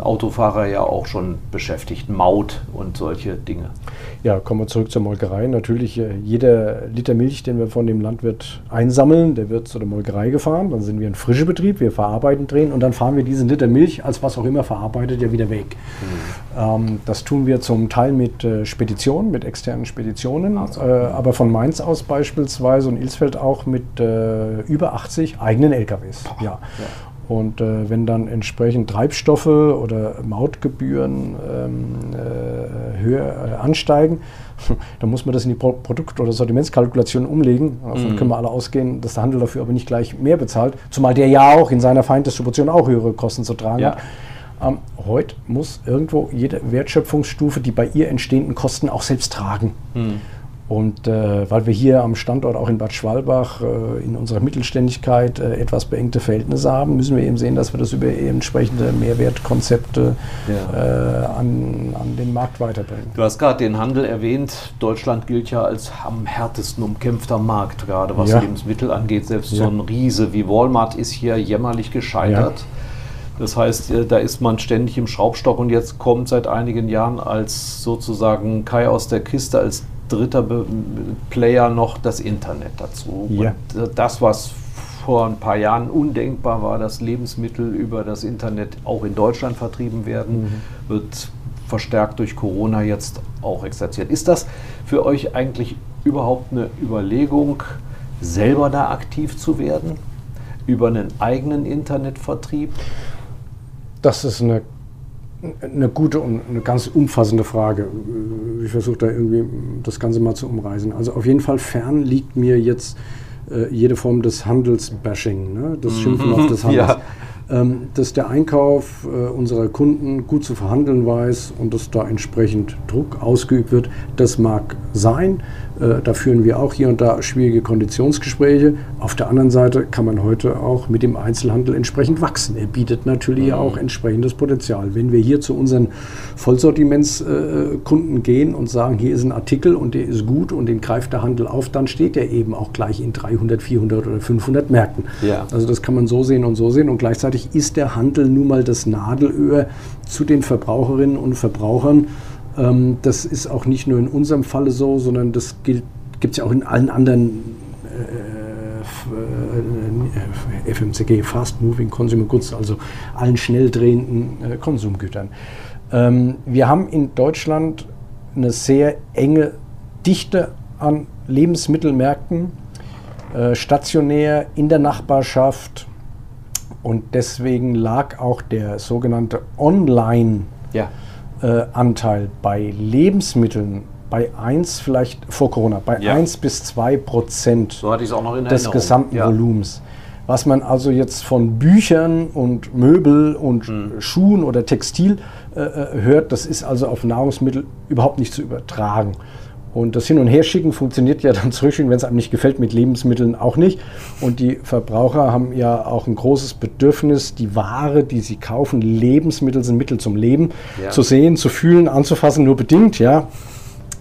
Autofahrer ja auch schon beschäftigt, Maut und solche Dinge? ja, kommen wir zurück zur Molkerei. Natürlich, äh, jeder Liter Milch, den wir von dem Landwirt einsammeln, der wird zu der Molkerei gefahren. Dann sind wir ein frischer Betrieb, wir verarbeiten, drehen und dann fahren wir diesen Liter Milch als was auch immer verarbeitet ja wieder weg. Ähm, das tun wir zum Teil mit äh, Speditionen, mit externen Speditionen, Ach so. äh, aber von Mainz aus beispielsweise und Ilsfeld auch mit äh, über 80 eigenen LKWs. Ja. Und äh, wenn dann entsprechend Treibstoffe oder Mautgebühren ähm, äh, höher äh, ansteigen, dann muss man das in die Pro Produkt- oder Sortimentskalkulation umlegen. Davon können wir alle ausgehen, dass der Handel dafür aber nicht gleich mehr bezahlt, zumal der ja auch in seiner Feinddistribution auch höhere Kosten zu tragen Ja. hat. Ähm, heute muss irgendwo jede Wertschöpfungsstufe die bei ihr entstehenden Kosten auch selbst tragen. Und äh, weil wir hier am Standort auch in Bad Schwalbach äh, in unserer Mittelständigkeit äh, etwas beengte Verhältnisse haben, müssen wir eben sehen, dass wir das über entsprechende Mehrwertkonzepte Ja. äh, an, an den Markt weiterbringen. Du hast gerade den Handel erwähnt. Deutschland gilt ja als am härtesten umkämpfter Markt, gerade was Ja. Lebensmittel angeht. Selbst so Ja. ein Riese wie Walmart ist hier jämmerlich gescheitert. Das heißt, äh, da ist man ständig im Schraubstock und jetzt kommt seit einigen Jahren als sozusagen Kai aus der Kiste, als dritter Be Player noch das Internet dazu. Ja. Und das, was vor ein paar Jahren undenkbar war, dass Lebensmittel über das Internet auch in Deutschland vertrieben werden, wird verstärkt durch Corona jetzt auch exerziert. Ist das für euch eigentlich überhaupt eine Überlegung, selber da aktiv zu werden? Über einen eigenen Internetvertrieb? Das ist eine, eine gute und eine ganz umfassende Frage. Ich versuche da irgendwie das Ganze mal zu umreißen. Also auf jeden Fall fern liegt mir jetzt äh, jede Form des Handelsbashing, ne? das Schimpfen auf des Handels. Ja. Ähm, dass der Einkauf äh, unserer Kunden gut zu verhandeln weiß und dass da entsprechend Druck ausgeübt wird, das mag sein. Äh, da führen wir auch hier und da schwierige Konditionsgespräche. Auf der anderen Seite kann man heute auch mit dem Einzelhandel entsprechend wachsen. Er bietet natürlich auch entsprechendes Potenzial. Wenn wir hier zu unseren Vollsortimentskunden gehen und sagen, hier ist ein Artikel und der ist gut und den greift der Handel auf, dann steht der eben auch gleich in 300, 400 oder 500 Märkten. Ja. Also das kann man so sehen und so sehen. Und gleichzeitig ist der Handel nun mal das Nadelöhr zu den Verbraucherinnen und Verbrauchern. Ähm, das ist auch nicht nur in unserem Falle so, sondern das gibt es ja auch in allen anderen äh, F- äh, FMCG, Fast Moving Consumer Goods, also allen schnell drehenden äh, Konsumgütern. Ähm, wir haben in Deutschland eine sehr enge Dichte an Lebensmittelmärkten, äh, stationär in der Nachbarschaft. Und deswegen lag auch der sogenannte Online- Ja. äh, Anteil bei Lebensmitteln bei 1, vielleicht vor Corona, bei Ja. 1 bis 2 Prozent So hatte ich es auch noch in des Erinnerung. gesamten ja. Volumens. Was man also jetzt von Büchern und Möbel und Mhm. Schuhen oder Textil äh, äh, hört, das ist also auf Nahrungsmittel überhaupt nicht zu übertragen. Und das Hin- und Herschicken funktioniert ja dann zurückschicken, wenn es einem nicht gefällt, mit Lebensmitteln auch nicht. Und die Verbraucher haben ja auch ein großes Bedürfnis, die Ware, die sie kaufen, Lebensmittel sind Mittel zum Leben, Ja. zu sehen, zu fühlen, anzufassen, nur bedingt, ja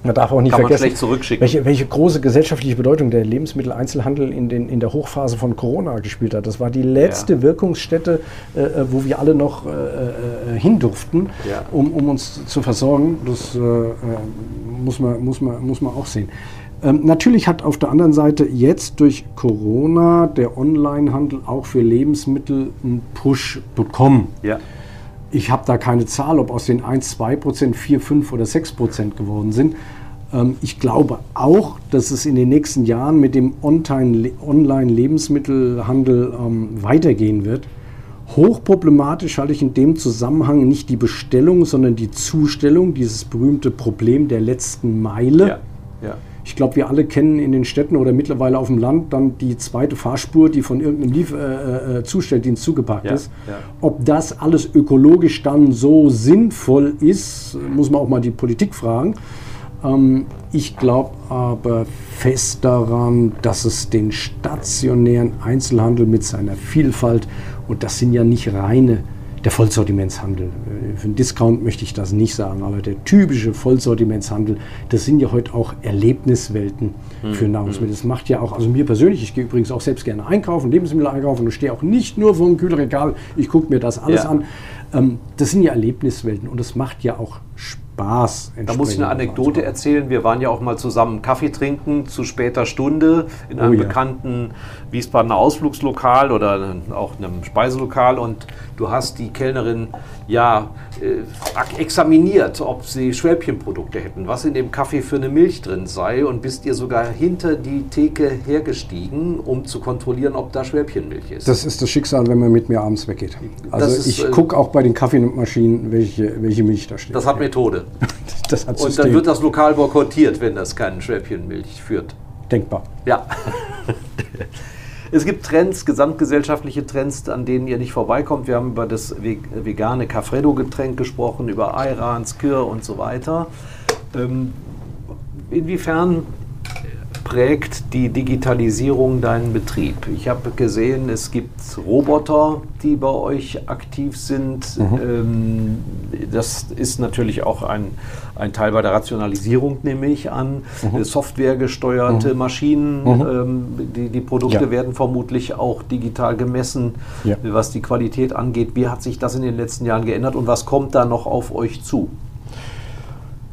Man darf auch nicht Kann vergessen, welche, welche große gesellschaftliche Bedeutung der Lebensmitteleinzelhandel in, den, in der Hochphase von Corona gespielt hat. Das war die letzte Ja. Wirkungsstätte, äh, äh, wo wir alle noch äh, äh, hin durften, Ja. um, um uns zu versorgen. Das äh, äh, muss, man, muss, man, muss man auch sehen. Ähm, natürlich hat auf der anderen Seite jetzt durch Corona der Onlinehandel auch für Lebensmittel einen Push bekommen. Ja. Ich habe da keine Zahl, ob aus den 1, 2 Prozent 4, 5 oder 6 Prozent geworden sind. Ähm, ich glaube auch, dass es in den nächsten Jahren mit dem Online- Online-Lebensmittelhandel ähm, weitergehen wird. Hochproblematisch halte ich in dem Zusammenhang nicht die Bestellung, sondern die Zustellung, dieses berühmte Problem der letzten Meile. Ja. ja. Ich glaube, wir alle kennen in den Städten oder mittlerweile auf dem Land dann die zweite Fahrspur, die von irgendeinem Lief äh, äh, Zustelldienst zugepackt Ja, ist. ja. Ob das alles ökologisch dann so sinnvoll ist, muss man auch mal die Politik fragen. Ähm, ich glaube aber fest daran, dass es den stationären Einzelhandel mit seiner Vielfalt, und das sind ja nicht reine der Vollsortimentshandel. Äh, Für einen Discount möchte ich das nicht sagen, aber der typische Vollsortimentshandel, das sind ja heute auch Erlebniswelten für Nahrungsmittel. Das macht ja auch, also mir persönlich, ich gehe übrigens auch selbst gerne einkaufen, Lebensmittel einkaufen und stehe auch nicht nur vor dem Kühlregal, ich gucke mir das alles Ja. an. Ähm, das sind ja Erlebniswelten und das macht ja auch Spaß. Da muss ich eine Anekdote erzählen. Wir waren ja auch mal zusammen Kaffee trinken zu später Stunde in einem ja. bekannten Wiesbadener Ausflugslokal oder auch einem Speiselokal und du hast die Kellnerin ja äh, examiniert, ob sie Schwäbchenprodukte hätten, was in dem Kaffee für eine Milch drin sei und bist ihr sogar hinter die Theke hergestiegen, um zu kontrollieren, ob da Schwäbchenmilch ist. Das ist das Schicksal, wenn man mit mir abends weggeht. Also ist, ich äh, gucke auch bei den Kaffeemaschinen, welche, welche Milch da steht. das hat Methode. das hat Und dann wird das Lokal boykottiert, wenn das keine Schwäbchenmilch führt. denkbar. Ja. Es gibt Trends, gesamtgesellschaftliche Trends, an denen ihr nicht vorbeikommt. Wir haben über das ve- vegane Cafredo-Getränk gesprochen, über Ayran, Skir und so weiter. Ähm, inwiefern prägt die Digitalisierung deinen Betrieb? Ich habe gesehen, es gibt Roboter, die bei euch aktiv sind. Ähm, das ist natürlich auch ein, ein Teil bei der Rationalisierung, nehme ich an. Äh, Softwaregesteuerte Maschinen, ähm, die, die Produkte Ja. werden vermutlich auch digital gemessen, Ja. was die Qualität angeht. Wie hat sich das in den letzten Jahren geändert und was kommt da noch auf euch zu?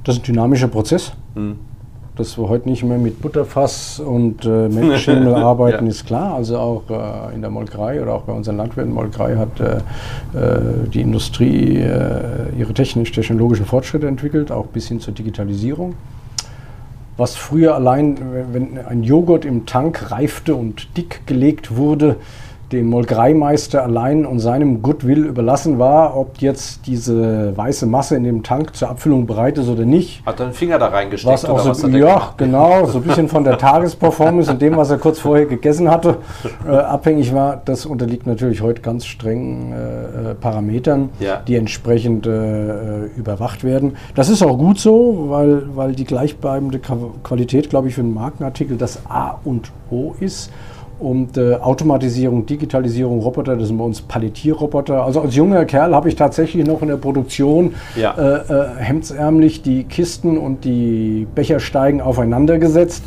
Das ist ein dynamischer Prozess. Dass wir heute nicht mehr mit Butterfass und äh, Melkschemel arbeiten, Ja. ist klar. Also auch äh, in der Molkerei oder auch bei unseren Landwirten. Molkerei hat äh, äh, die Industrie äh, ihre technisch-technologischen Fortschritte entwickelt, auch bis hin zur Digitalisierung. Was früher allein, wenn ein Joghurt im Tank reifte und dick gelegt wurde, dem Molkereimeister allein und seinem Goodwill überlassen war, ob jetzt diese weiße Masse in dem Tank zur Abfüllung bereit ist oder nicht. Hat er einen Finger da reingesteckt? Was auch was so, hat er ja, gemacht? genau, so ein bisschen von der Tagesperformance und dem, was er kurz vorher gegessen hatte, äh, abhängig war. Das unterliegt natürlich heute ganz strengen äh, äh, Parametern, Ja. die entsprechend äh, äh, überwacht werden. Das ist auch gut so, weil, weil die gleichbleibende Qualität, glaube ich, für einen Markenartikel das A und O ist. Und äh, Automatisierung, Digitalisierung, Roboter, das sind bei uns Palettierroboter. Also als junger Kerl habe ich tatsächlich noch in der Produktion Ja. äh, äh, hemdsärmlich die Kisten und die Bechersteigen aufeinander gesetzt.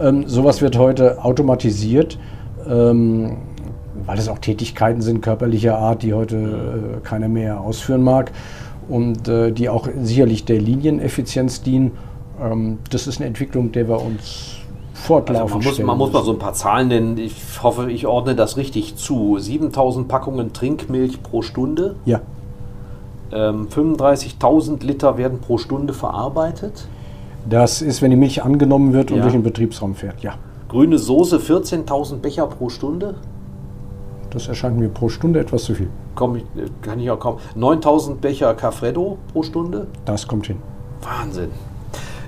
Ähm, sowas wird heute automatisiert, ähm, weil es auch Tätigkeiten sind körperlicher Art, die heute äh, keiner mehr ausführen mag und äh, die auch sicherlich der Linieneffizienz dienen. Ähm, das ist eine Entwicklung, der wir uns fortlaufend Also man, muss, man muss mal so ein paar Zahlen nennen. Ich hoffe, ich ordne das richtig zu. 7000 Packungen Trinkmilch pro Stunde. Ja, Ähm, 35.000 Liter werden pro Stunde verarbeitet. das ist, wenn die Milch angenommen wird und Ja. durch den Betriebsraum fährt. Ja, Grüne Soße 14.000 Becher pro Stunde. das erscheint mir pro Stunde etwas zu viel. Komm, äh, kann ich auch kaum. 9000 Becher Cafredo pro Stunde. Das kommt hin. Wahnsinn.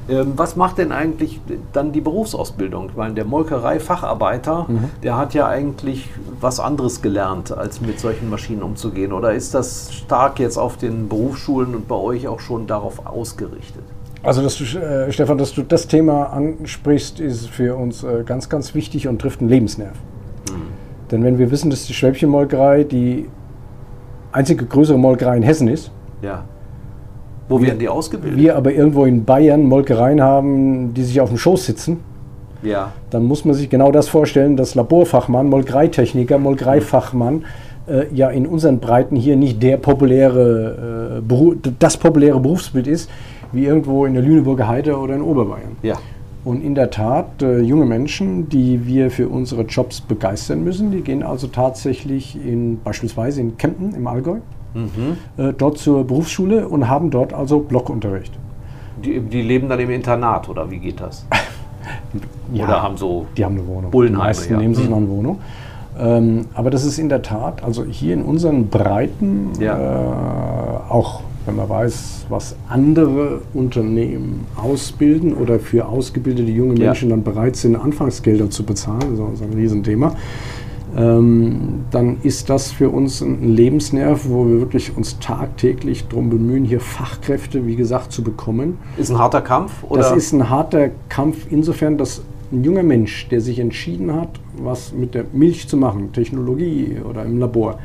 Ähm, was macht denn eigentlich dann die Berufsausbildung? Ich meine, der Molkerei-Facharbeiter, der hat ja eigentlich was anderes gelernt, als mit solchen Maschinen umzugehen. Oder ist das stark jetzt auf den Berufsschulen und bei euch auch schon darauf ausgerichtet? Also, dass du, äh, Stefan, dass du das Thema ansprichst, ist für uns äh, ganz, ganz wichtig und trifft einen Lebensnerv. Denn wenn wir wissen, dass die Schwäbchenmolkerei die einzige größere Molkerei in Hessen ist, Ja. Wo werden die ausgebildet? Wir aber irgendwo in Bayern Molkereien haben, die sich auf dem Schoß sitzen, ja. dann muss man sich genau das vorstellen, dass Laborfachmann, Molkereitechniker, Molkereifachmann äh, ja in unseren Breiten hier nicht der populäre, äh, das populäre Berufsbild ist, wie irgendwo in der Lüneburger Heide oder in Oberbayern. Ja. Und in der Tat, äh, junge Menschen, die wir für unsere Jobs begeistern müssen, die gehen also tatsächlich in, beispielsweise in Kempten im Allgäu, äh, dort zur Berufsschule und haben dort also Blockunterricht. Die, die leben dann im Internat oder wie geht das? Oder haben so. Die haben eine Wohnung. Bullenheime, die meisten ja. nehmen sich Mhm. noch eine Wohnung. Ähm, aber das ist in der Tat, also hier in unseren Breiten, Ja. äh, auch wenn man weiß, was andere Unternehmen ausbilden oder für ausgebildete junge Ja. Menschen dann bereit sind, Anfangsgelder zu bezahlen, das ist ein Riesenthema, ähm, dann ist das für uns ein Lebensnerv, wo wir wirklich uns tagtäglich darum bemühen, hier Fachkräfte, wie gesagt, zu bekommen. Ist ein harter Kampf? Oder? Das ist ein harter Kampf insofern, dass ein junger Mensch, der sich entschieden hat, was mit der Milch zu machen, Technologie oder im Labor.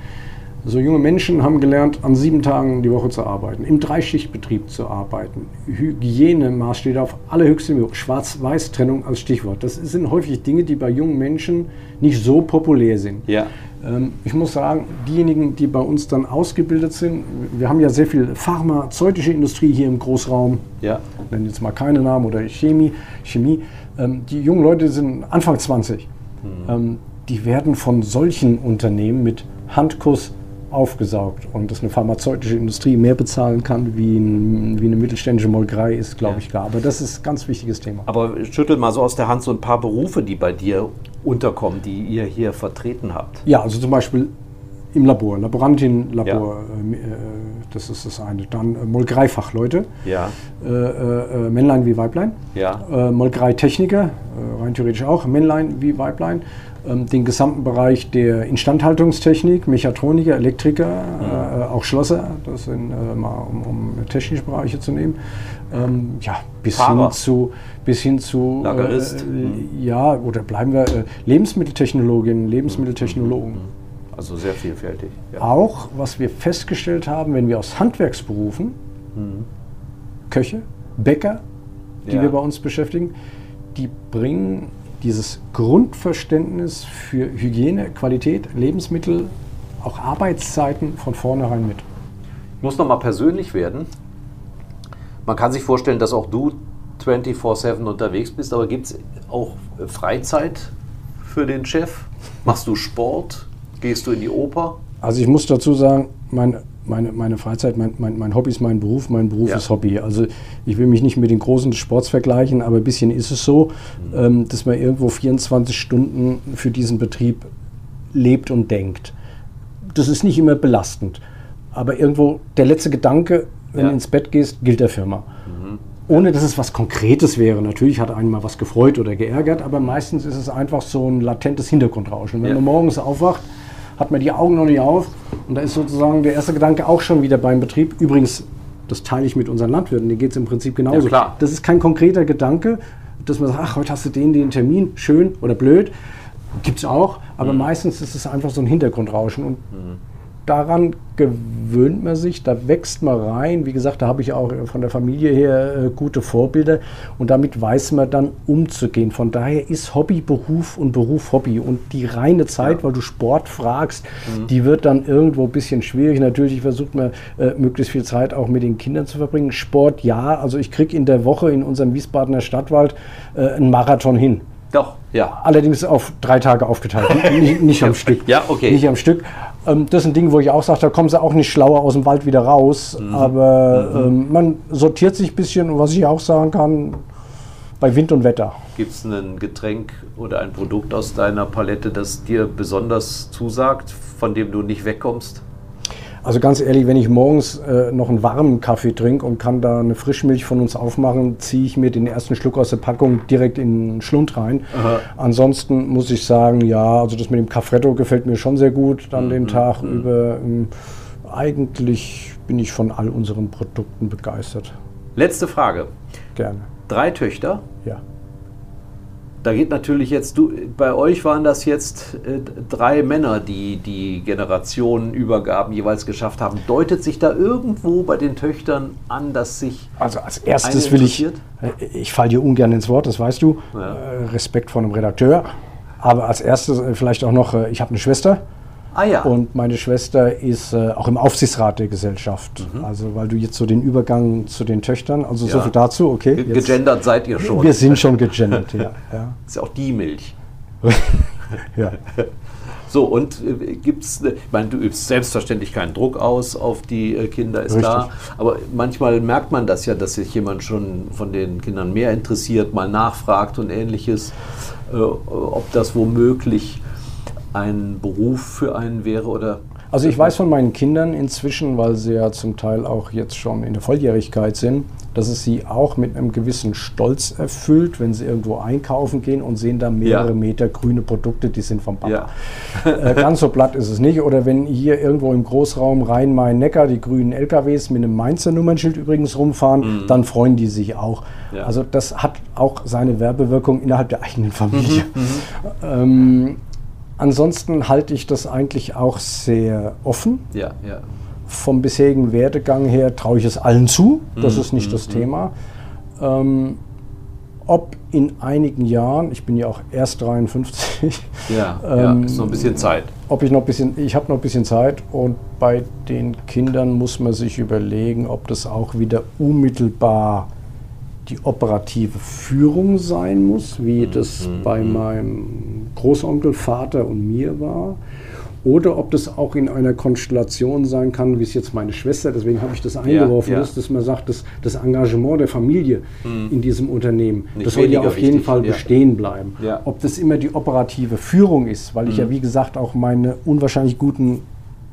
So junge Menschen haben gelernt, an sieben Tagen die Woche zu arbeiten, im Dreischichtbetrieb zu arbeiten. Hygienemaßstäbe auf allerhöchstem Niveau, Schwarz-Weiß-Trennung als Stichwort. Das sind häufig Dinge, die bei jungen Menschen nicht so populär sind. ja. Ähm, Ich muss sagen, diejenigen, die bei uns dann ausgebildet sind, wir haben ja sehr viel pharmazeutische Industrie hier im Großraum, Ja. ich nenne jetzt mal keine Namen oder Chemie, Chemie. Ähm, die jungen Leute sind Anfang 20. Ähm, die werden von solchen Unternehmen mit Handkuss aufgesaugt und dass eine pharmazeutische Industrie mehr bezahlen kann wie, ein, wie eine mittelständische Molkerei ist, glaube Ja. ich klar. Aber das ist ein ganz wichtiges Thema. Aber schüttel mal so aus der Hand so ein paar Berufe, die bei dir unterkommen, die ihr hier vertreten habt. Ja, also zum Beispiel im Labor, Laborantin, Labor, äh, äh, das ist das eine. Dann äh, Molkereifachleute, Ja. äh, äh, äh, Männlein wie Weiblein. Ja. Molkereitechniker, rein theoretisch auch, Männlein wie Weiblein. Ähm, den gesamten Bereich der Instandhaltungstechnik, Mechatroniker, Elektriker, äh, auch Schlosser, das sind äh, mal um, um technische Bereiche zu nehmen. Ähm, ja, bis Fahrer. hin zu, bis hin zu Lagerist. Äh, ja, oder bleiben wir äh, Lebensmitteltechnologin, Lebensmitteltechnologen. Also sehr vielfältig. Ja. Auch, was wir festgestellt haben, wenn wir aus Handwerksberufen, Köche, Bäcker, die Ja. wir bei uns beschäftigen, die bringen dieses Grundverständnis für Hygiene, Qualität, Lebensmittel, auch Arbeitszeiten von vornherein mit. Ich muss noch mal persönlich werden. Man kann sich vorstellen, dass auch du 24-7 unterwegs bist, aber gibt es auch Freizeit für den Chef? Machst du Sport? Gehst du in die Oper? Also ich muss dazu sagen, meine, meine, meine Freizeit, mein, mein, mein Hobby ist mein Beruf, mein Beruf Ja. ist Hobby. Also ich will mich nicht mit den Großen Sports vergleichen, aber ein bisschen ist es so, ähm, dass man irgendwo 24 Stunden für diesen Betrieb lebt und denkt. Das ist nicht immer belastend, aber irgendwo der letzte Gedanke, wenn Ja. du ins Bett gehst, gilt der Firma. Ohne dass es was Konkretes wäre. Natürlich hat einen mal was gefreut oder geärgert, aber meistens ist es einfach so ein latentes Hintergrundrauschen. Wenn Ja. man morgens aufwacht, hat man die Augen noch nicht auf und da ist sozusagen der erste Gedanke auch schon wieder beim Betrieb. Übrigens, das teile ich mit unseren Landwirten, denen geht es im Prinzip genauso. Ja, klar. Das ist kein konkreter Gedanke, dass man sagt, ach, heute hast du den, den Termin, schön oder blöd. Gibt es auch, Mhm. aber meistens ist es einfach so ein Hintergrundrauschen. Und daran gewöhnt man sich, da wächst man rein. Wie gesagt, da habe ich auch von der Familie her äh, gute Vorbilder und damit weiß man dann umzugehen. Von daher ist Hobby Beruf und Beruf Hobby. Und die reine Zeit, weil du Sport fragst, die wird dann irgendwo ein bisschen schwierig. Natürlich versucht man äh, möglichst viel Zeit auch mit den Kindern zu verbringen. Sport ja, also ich kriege in der Woche in unserem Wiesbadener Stadtwald äh, einen Marathon hin. Doch, ja. Allerdings auf drei Tage aufgeteilt, nicht, nicht am Stück. Ja, okay. Nicht am Stück. Ähm, das ist ein Ding, wo ich auch sage, da kommen sie auch nicht schlauer aus dem Wald wieder raus. Mhm. Aber ähm, man sortiert sich ein bisschen und was ich auch sagen kann, bei Wind und Wetter. Gibt es ein Getränk oder ein Produkt aus deiner Palette, das dir besonders zusagt, von dem du nicht wegkommst? Also ganz ehrlich, wenn ich morgens äh, noch einen warmen Kaffee trinke und kann da eine Frischmilch von uns aufmachen, ziehe ich mir den ersten Schluck aus der Packung direkt in den Schlund rein. Ansonsten muss ich sagen, ja, also das mit dem Caffretto gefällt mir schon sehr gut dann den Tag über. Ähm, eigentlich bin ich von all unseren Produkten begeistert. Letzte Frage. Gerne. Drei Töchter, Ja. Da geht natürlich jetzt, du, bei euch waren das jetzt äh, drei Männer, die die Generationenübergaben jeweils geschafft haben. Deutet sich da irgendwo bei den Töchtern an, dass sich. Also als erstes will ich, ich falle dir ungern ins Wort, das weißt du. Ja. Äh, Respekt vor einem Redakteur. Aber als erstes äh, vielleicht auch noch, äh, ich habe eine Schwester. Ah ja. Und meine Schwester ist äh, auch im Aufsichtsrat der Gesellschaft. Also weil du jetzt so den Übergang zu den Töchtern, also so Ja. viel dazu, okay. Ge- jetzt- Gegendert seid ihr schon. Wir sind schon gegendert, ja. ja. ist ja auch die Milch. ja. So, und äh, gibt es, ich meine, du übst selbstverständlich keinen Druck aus auf die äh, Kinder, ist Richtig. klar. Aber manchmal merkt man das ja, dass sich jemand schon von den Kindern mehr interessiert, mal nachfragt und ähnliches, äh, ob das womöglich ein Beruf für einen wäre oder. Also ich weiß von meinen Kindern inzwischen, weil sie ja zum Teil auch jetzt schon in der Volljährigkeit sind, dass es sie auch mit einem gewissen Stolz erfüllt, wenn sie irgendwo einkaufen gehen und sehen da mehrere Ja. Meter grüne Produkte, die sind vom Papa. Ja. äh, ganz so platt ist es nicht. Oder wenn hier irgendwo im Großraum Rhein-Main-Neckar die grünen LKWs mit einem Mainzer Nummernschild übrigens rumfahren, dann freuen die sich auch. Mhm. Ja. Also das hat auch seine Werbewirkung innerhalb der eigenen Familie. Mhm, Ähm, ansonsten halte ich das eigentlich auch sehr offen. Ja, ja. Vom bisherigen Werdegang her traue ich es allen zu. Das Mhm, ist nicht das Thema. Ähm, ob in einigen Jahren, ich bin ja auch erst 53, Ja, ja, Ähm, ist noch ein bisschen Zeit. ob ich noch ein bisschen, ich habe noch ein bisschen Zeit und bei den Kindern muss man sich überlegen, ob das auch wieder unmittelbar die operative Führung sein muss, wie das bei meinem Großonkel, Vater und mir war. Oder ob das auch in einer Konstellation sein kann, wie es jetzt meine Schwester, deswegen habe ich das eingeworfen, ja. ist, dass man sagt, dass das Engagement der Familie in diesem Unternehmen, Nicht das soll ja auf jeden wichtig, Fall ja. bestehen bleiben. Ja. Ob das immer die operative Führung ist, weil ich ja wie gesagt auch meine unwahrscheinlich guten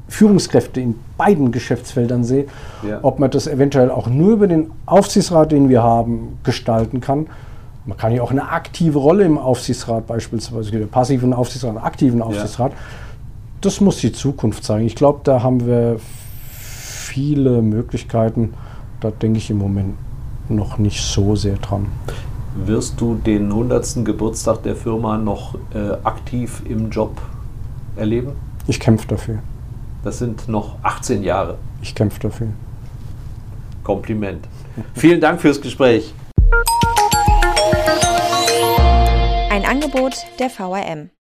Führungskräfte in beiden Geschäftsfeldern sehe, Ja. ob man das eventuell auch nur über den Aufsichtsrat, den wir haben, gestalten kann. Man kann ja auch eine aktive Rolle im Aufsichtsrat, beispielsweise den passiven Aufsichtsrat, einen aktiven Aufsichtsrat. Das muss die Zukunft zeigen. Ich glaube, da haben wir viele Möglichkeiten. Da denke ich im Moment noch nicht so sehr dran. Wirst du den 100. Geburtstag der Firma noch äh, aktiv im Job erleben? Ich kämpfe dafür. Das sind noch 18 Jahre. Ich kämpfe dafür. Kompliment. Vielen Dank fürs Gespräch. Ein Angebot der VRM.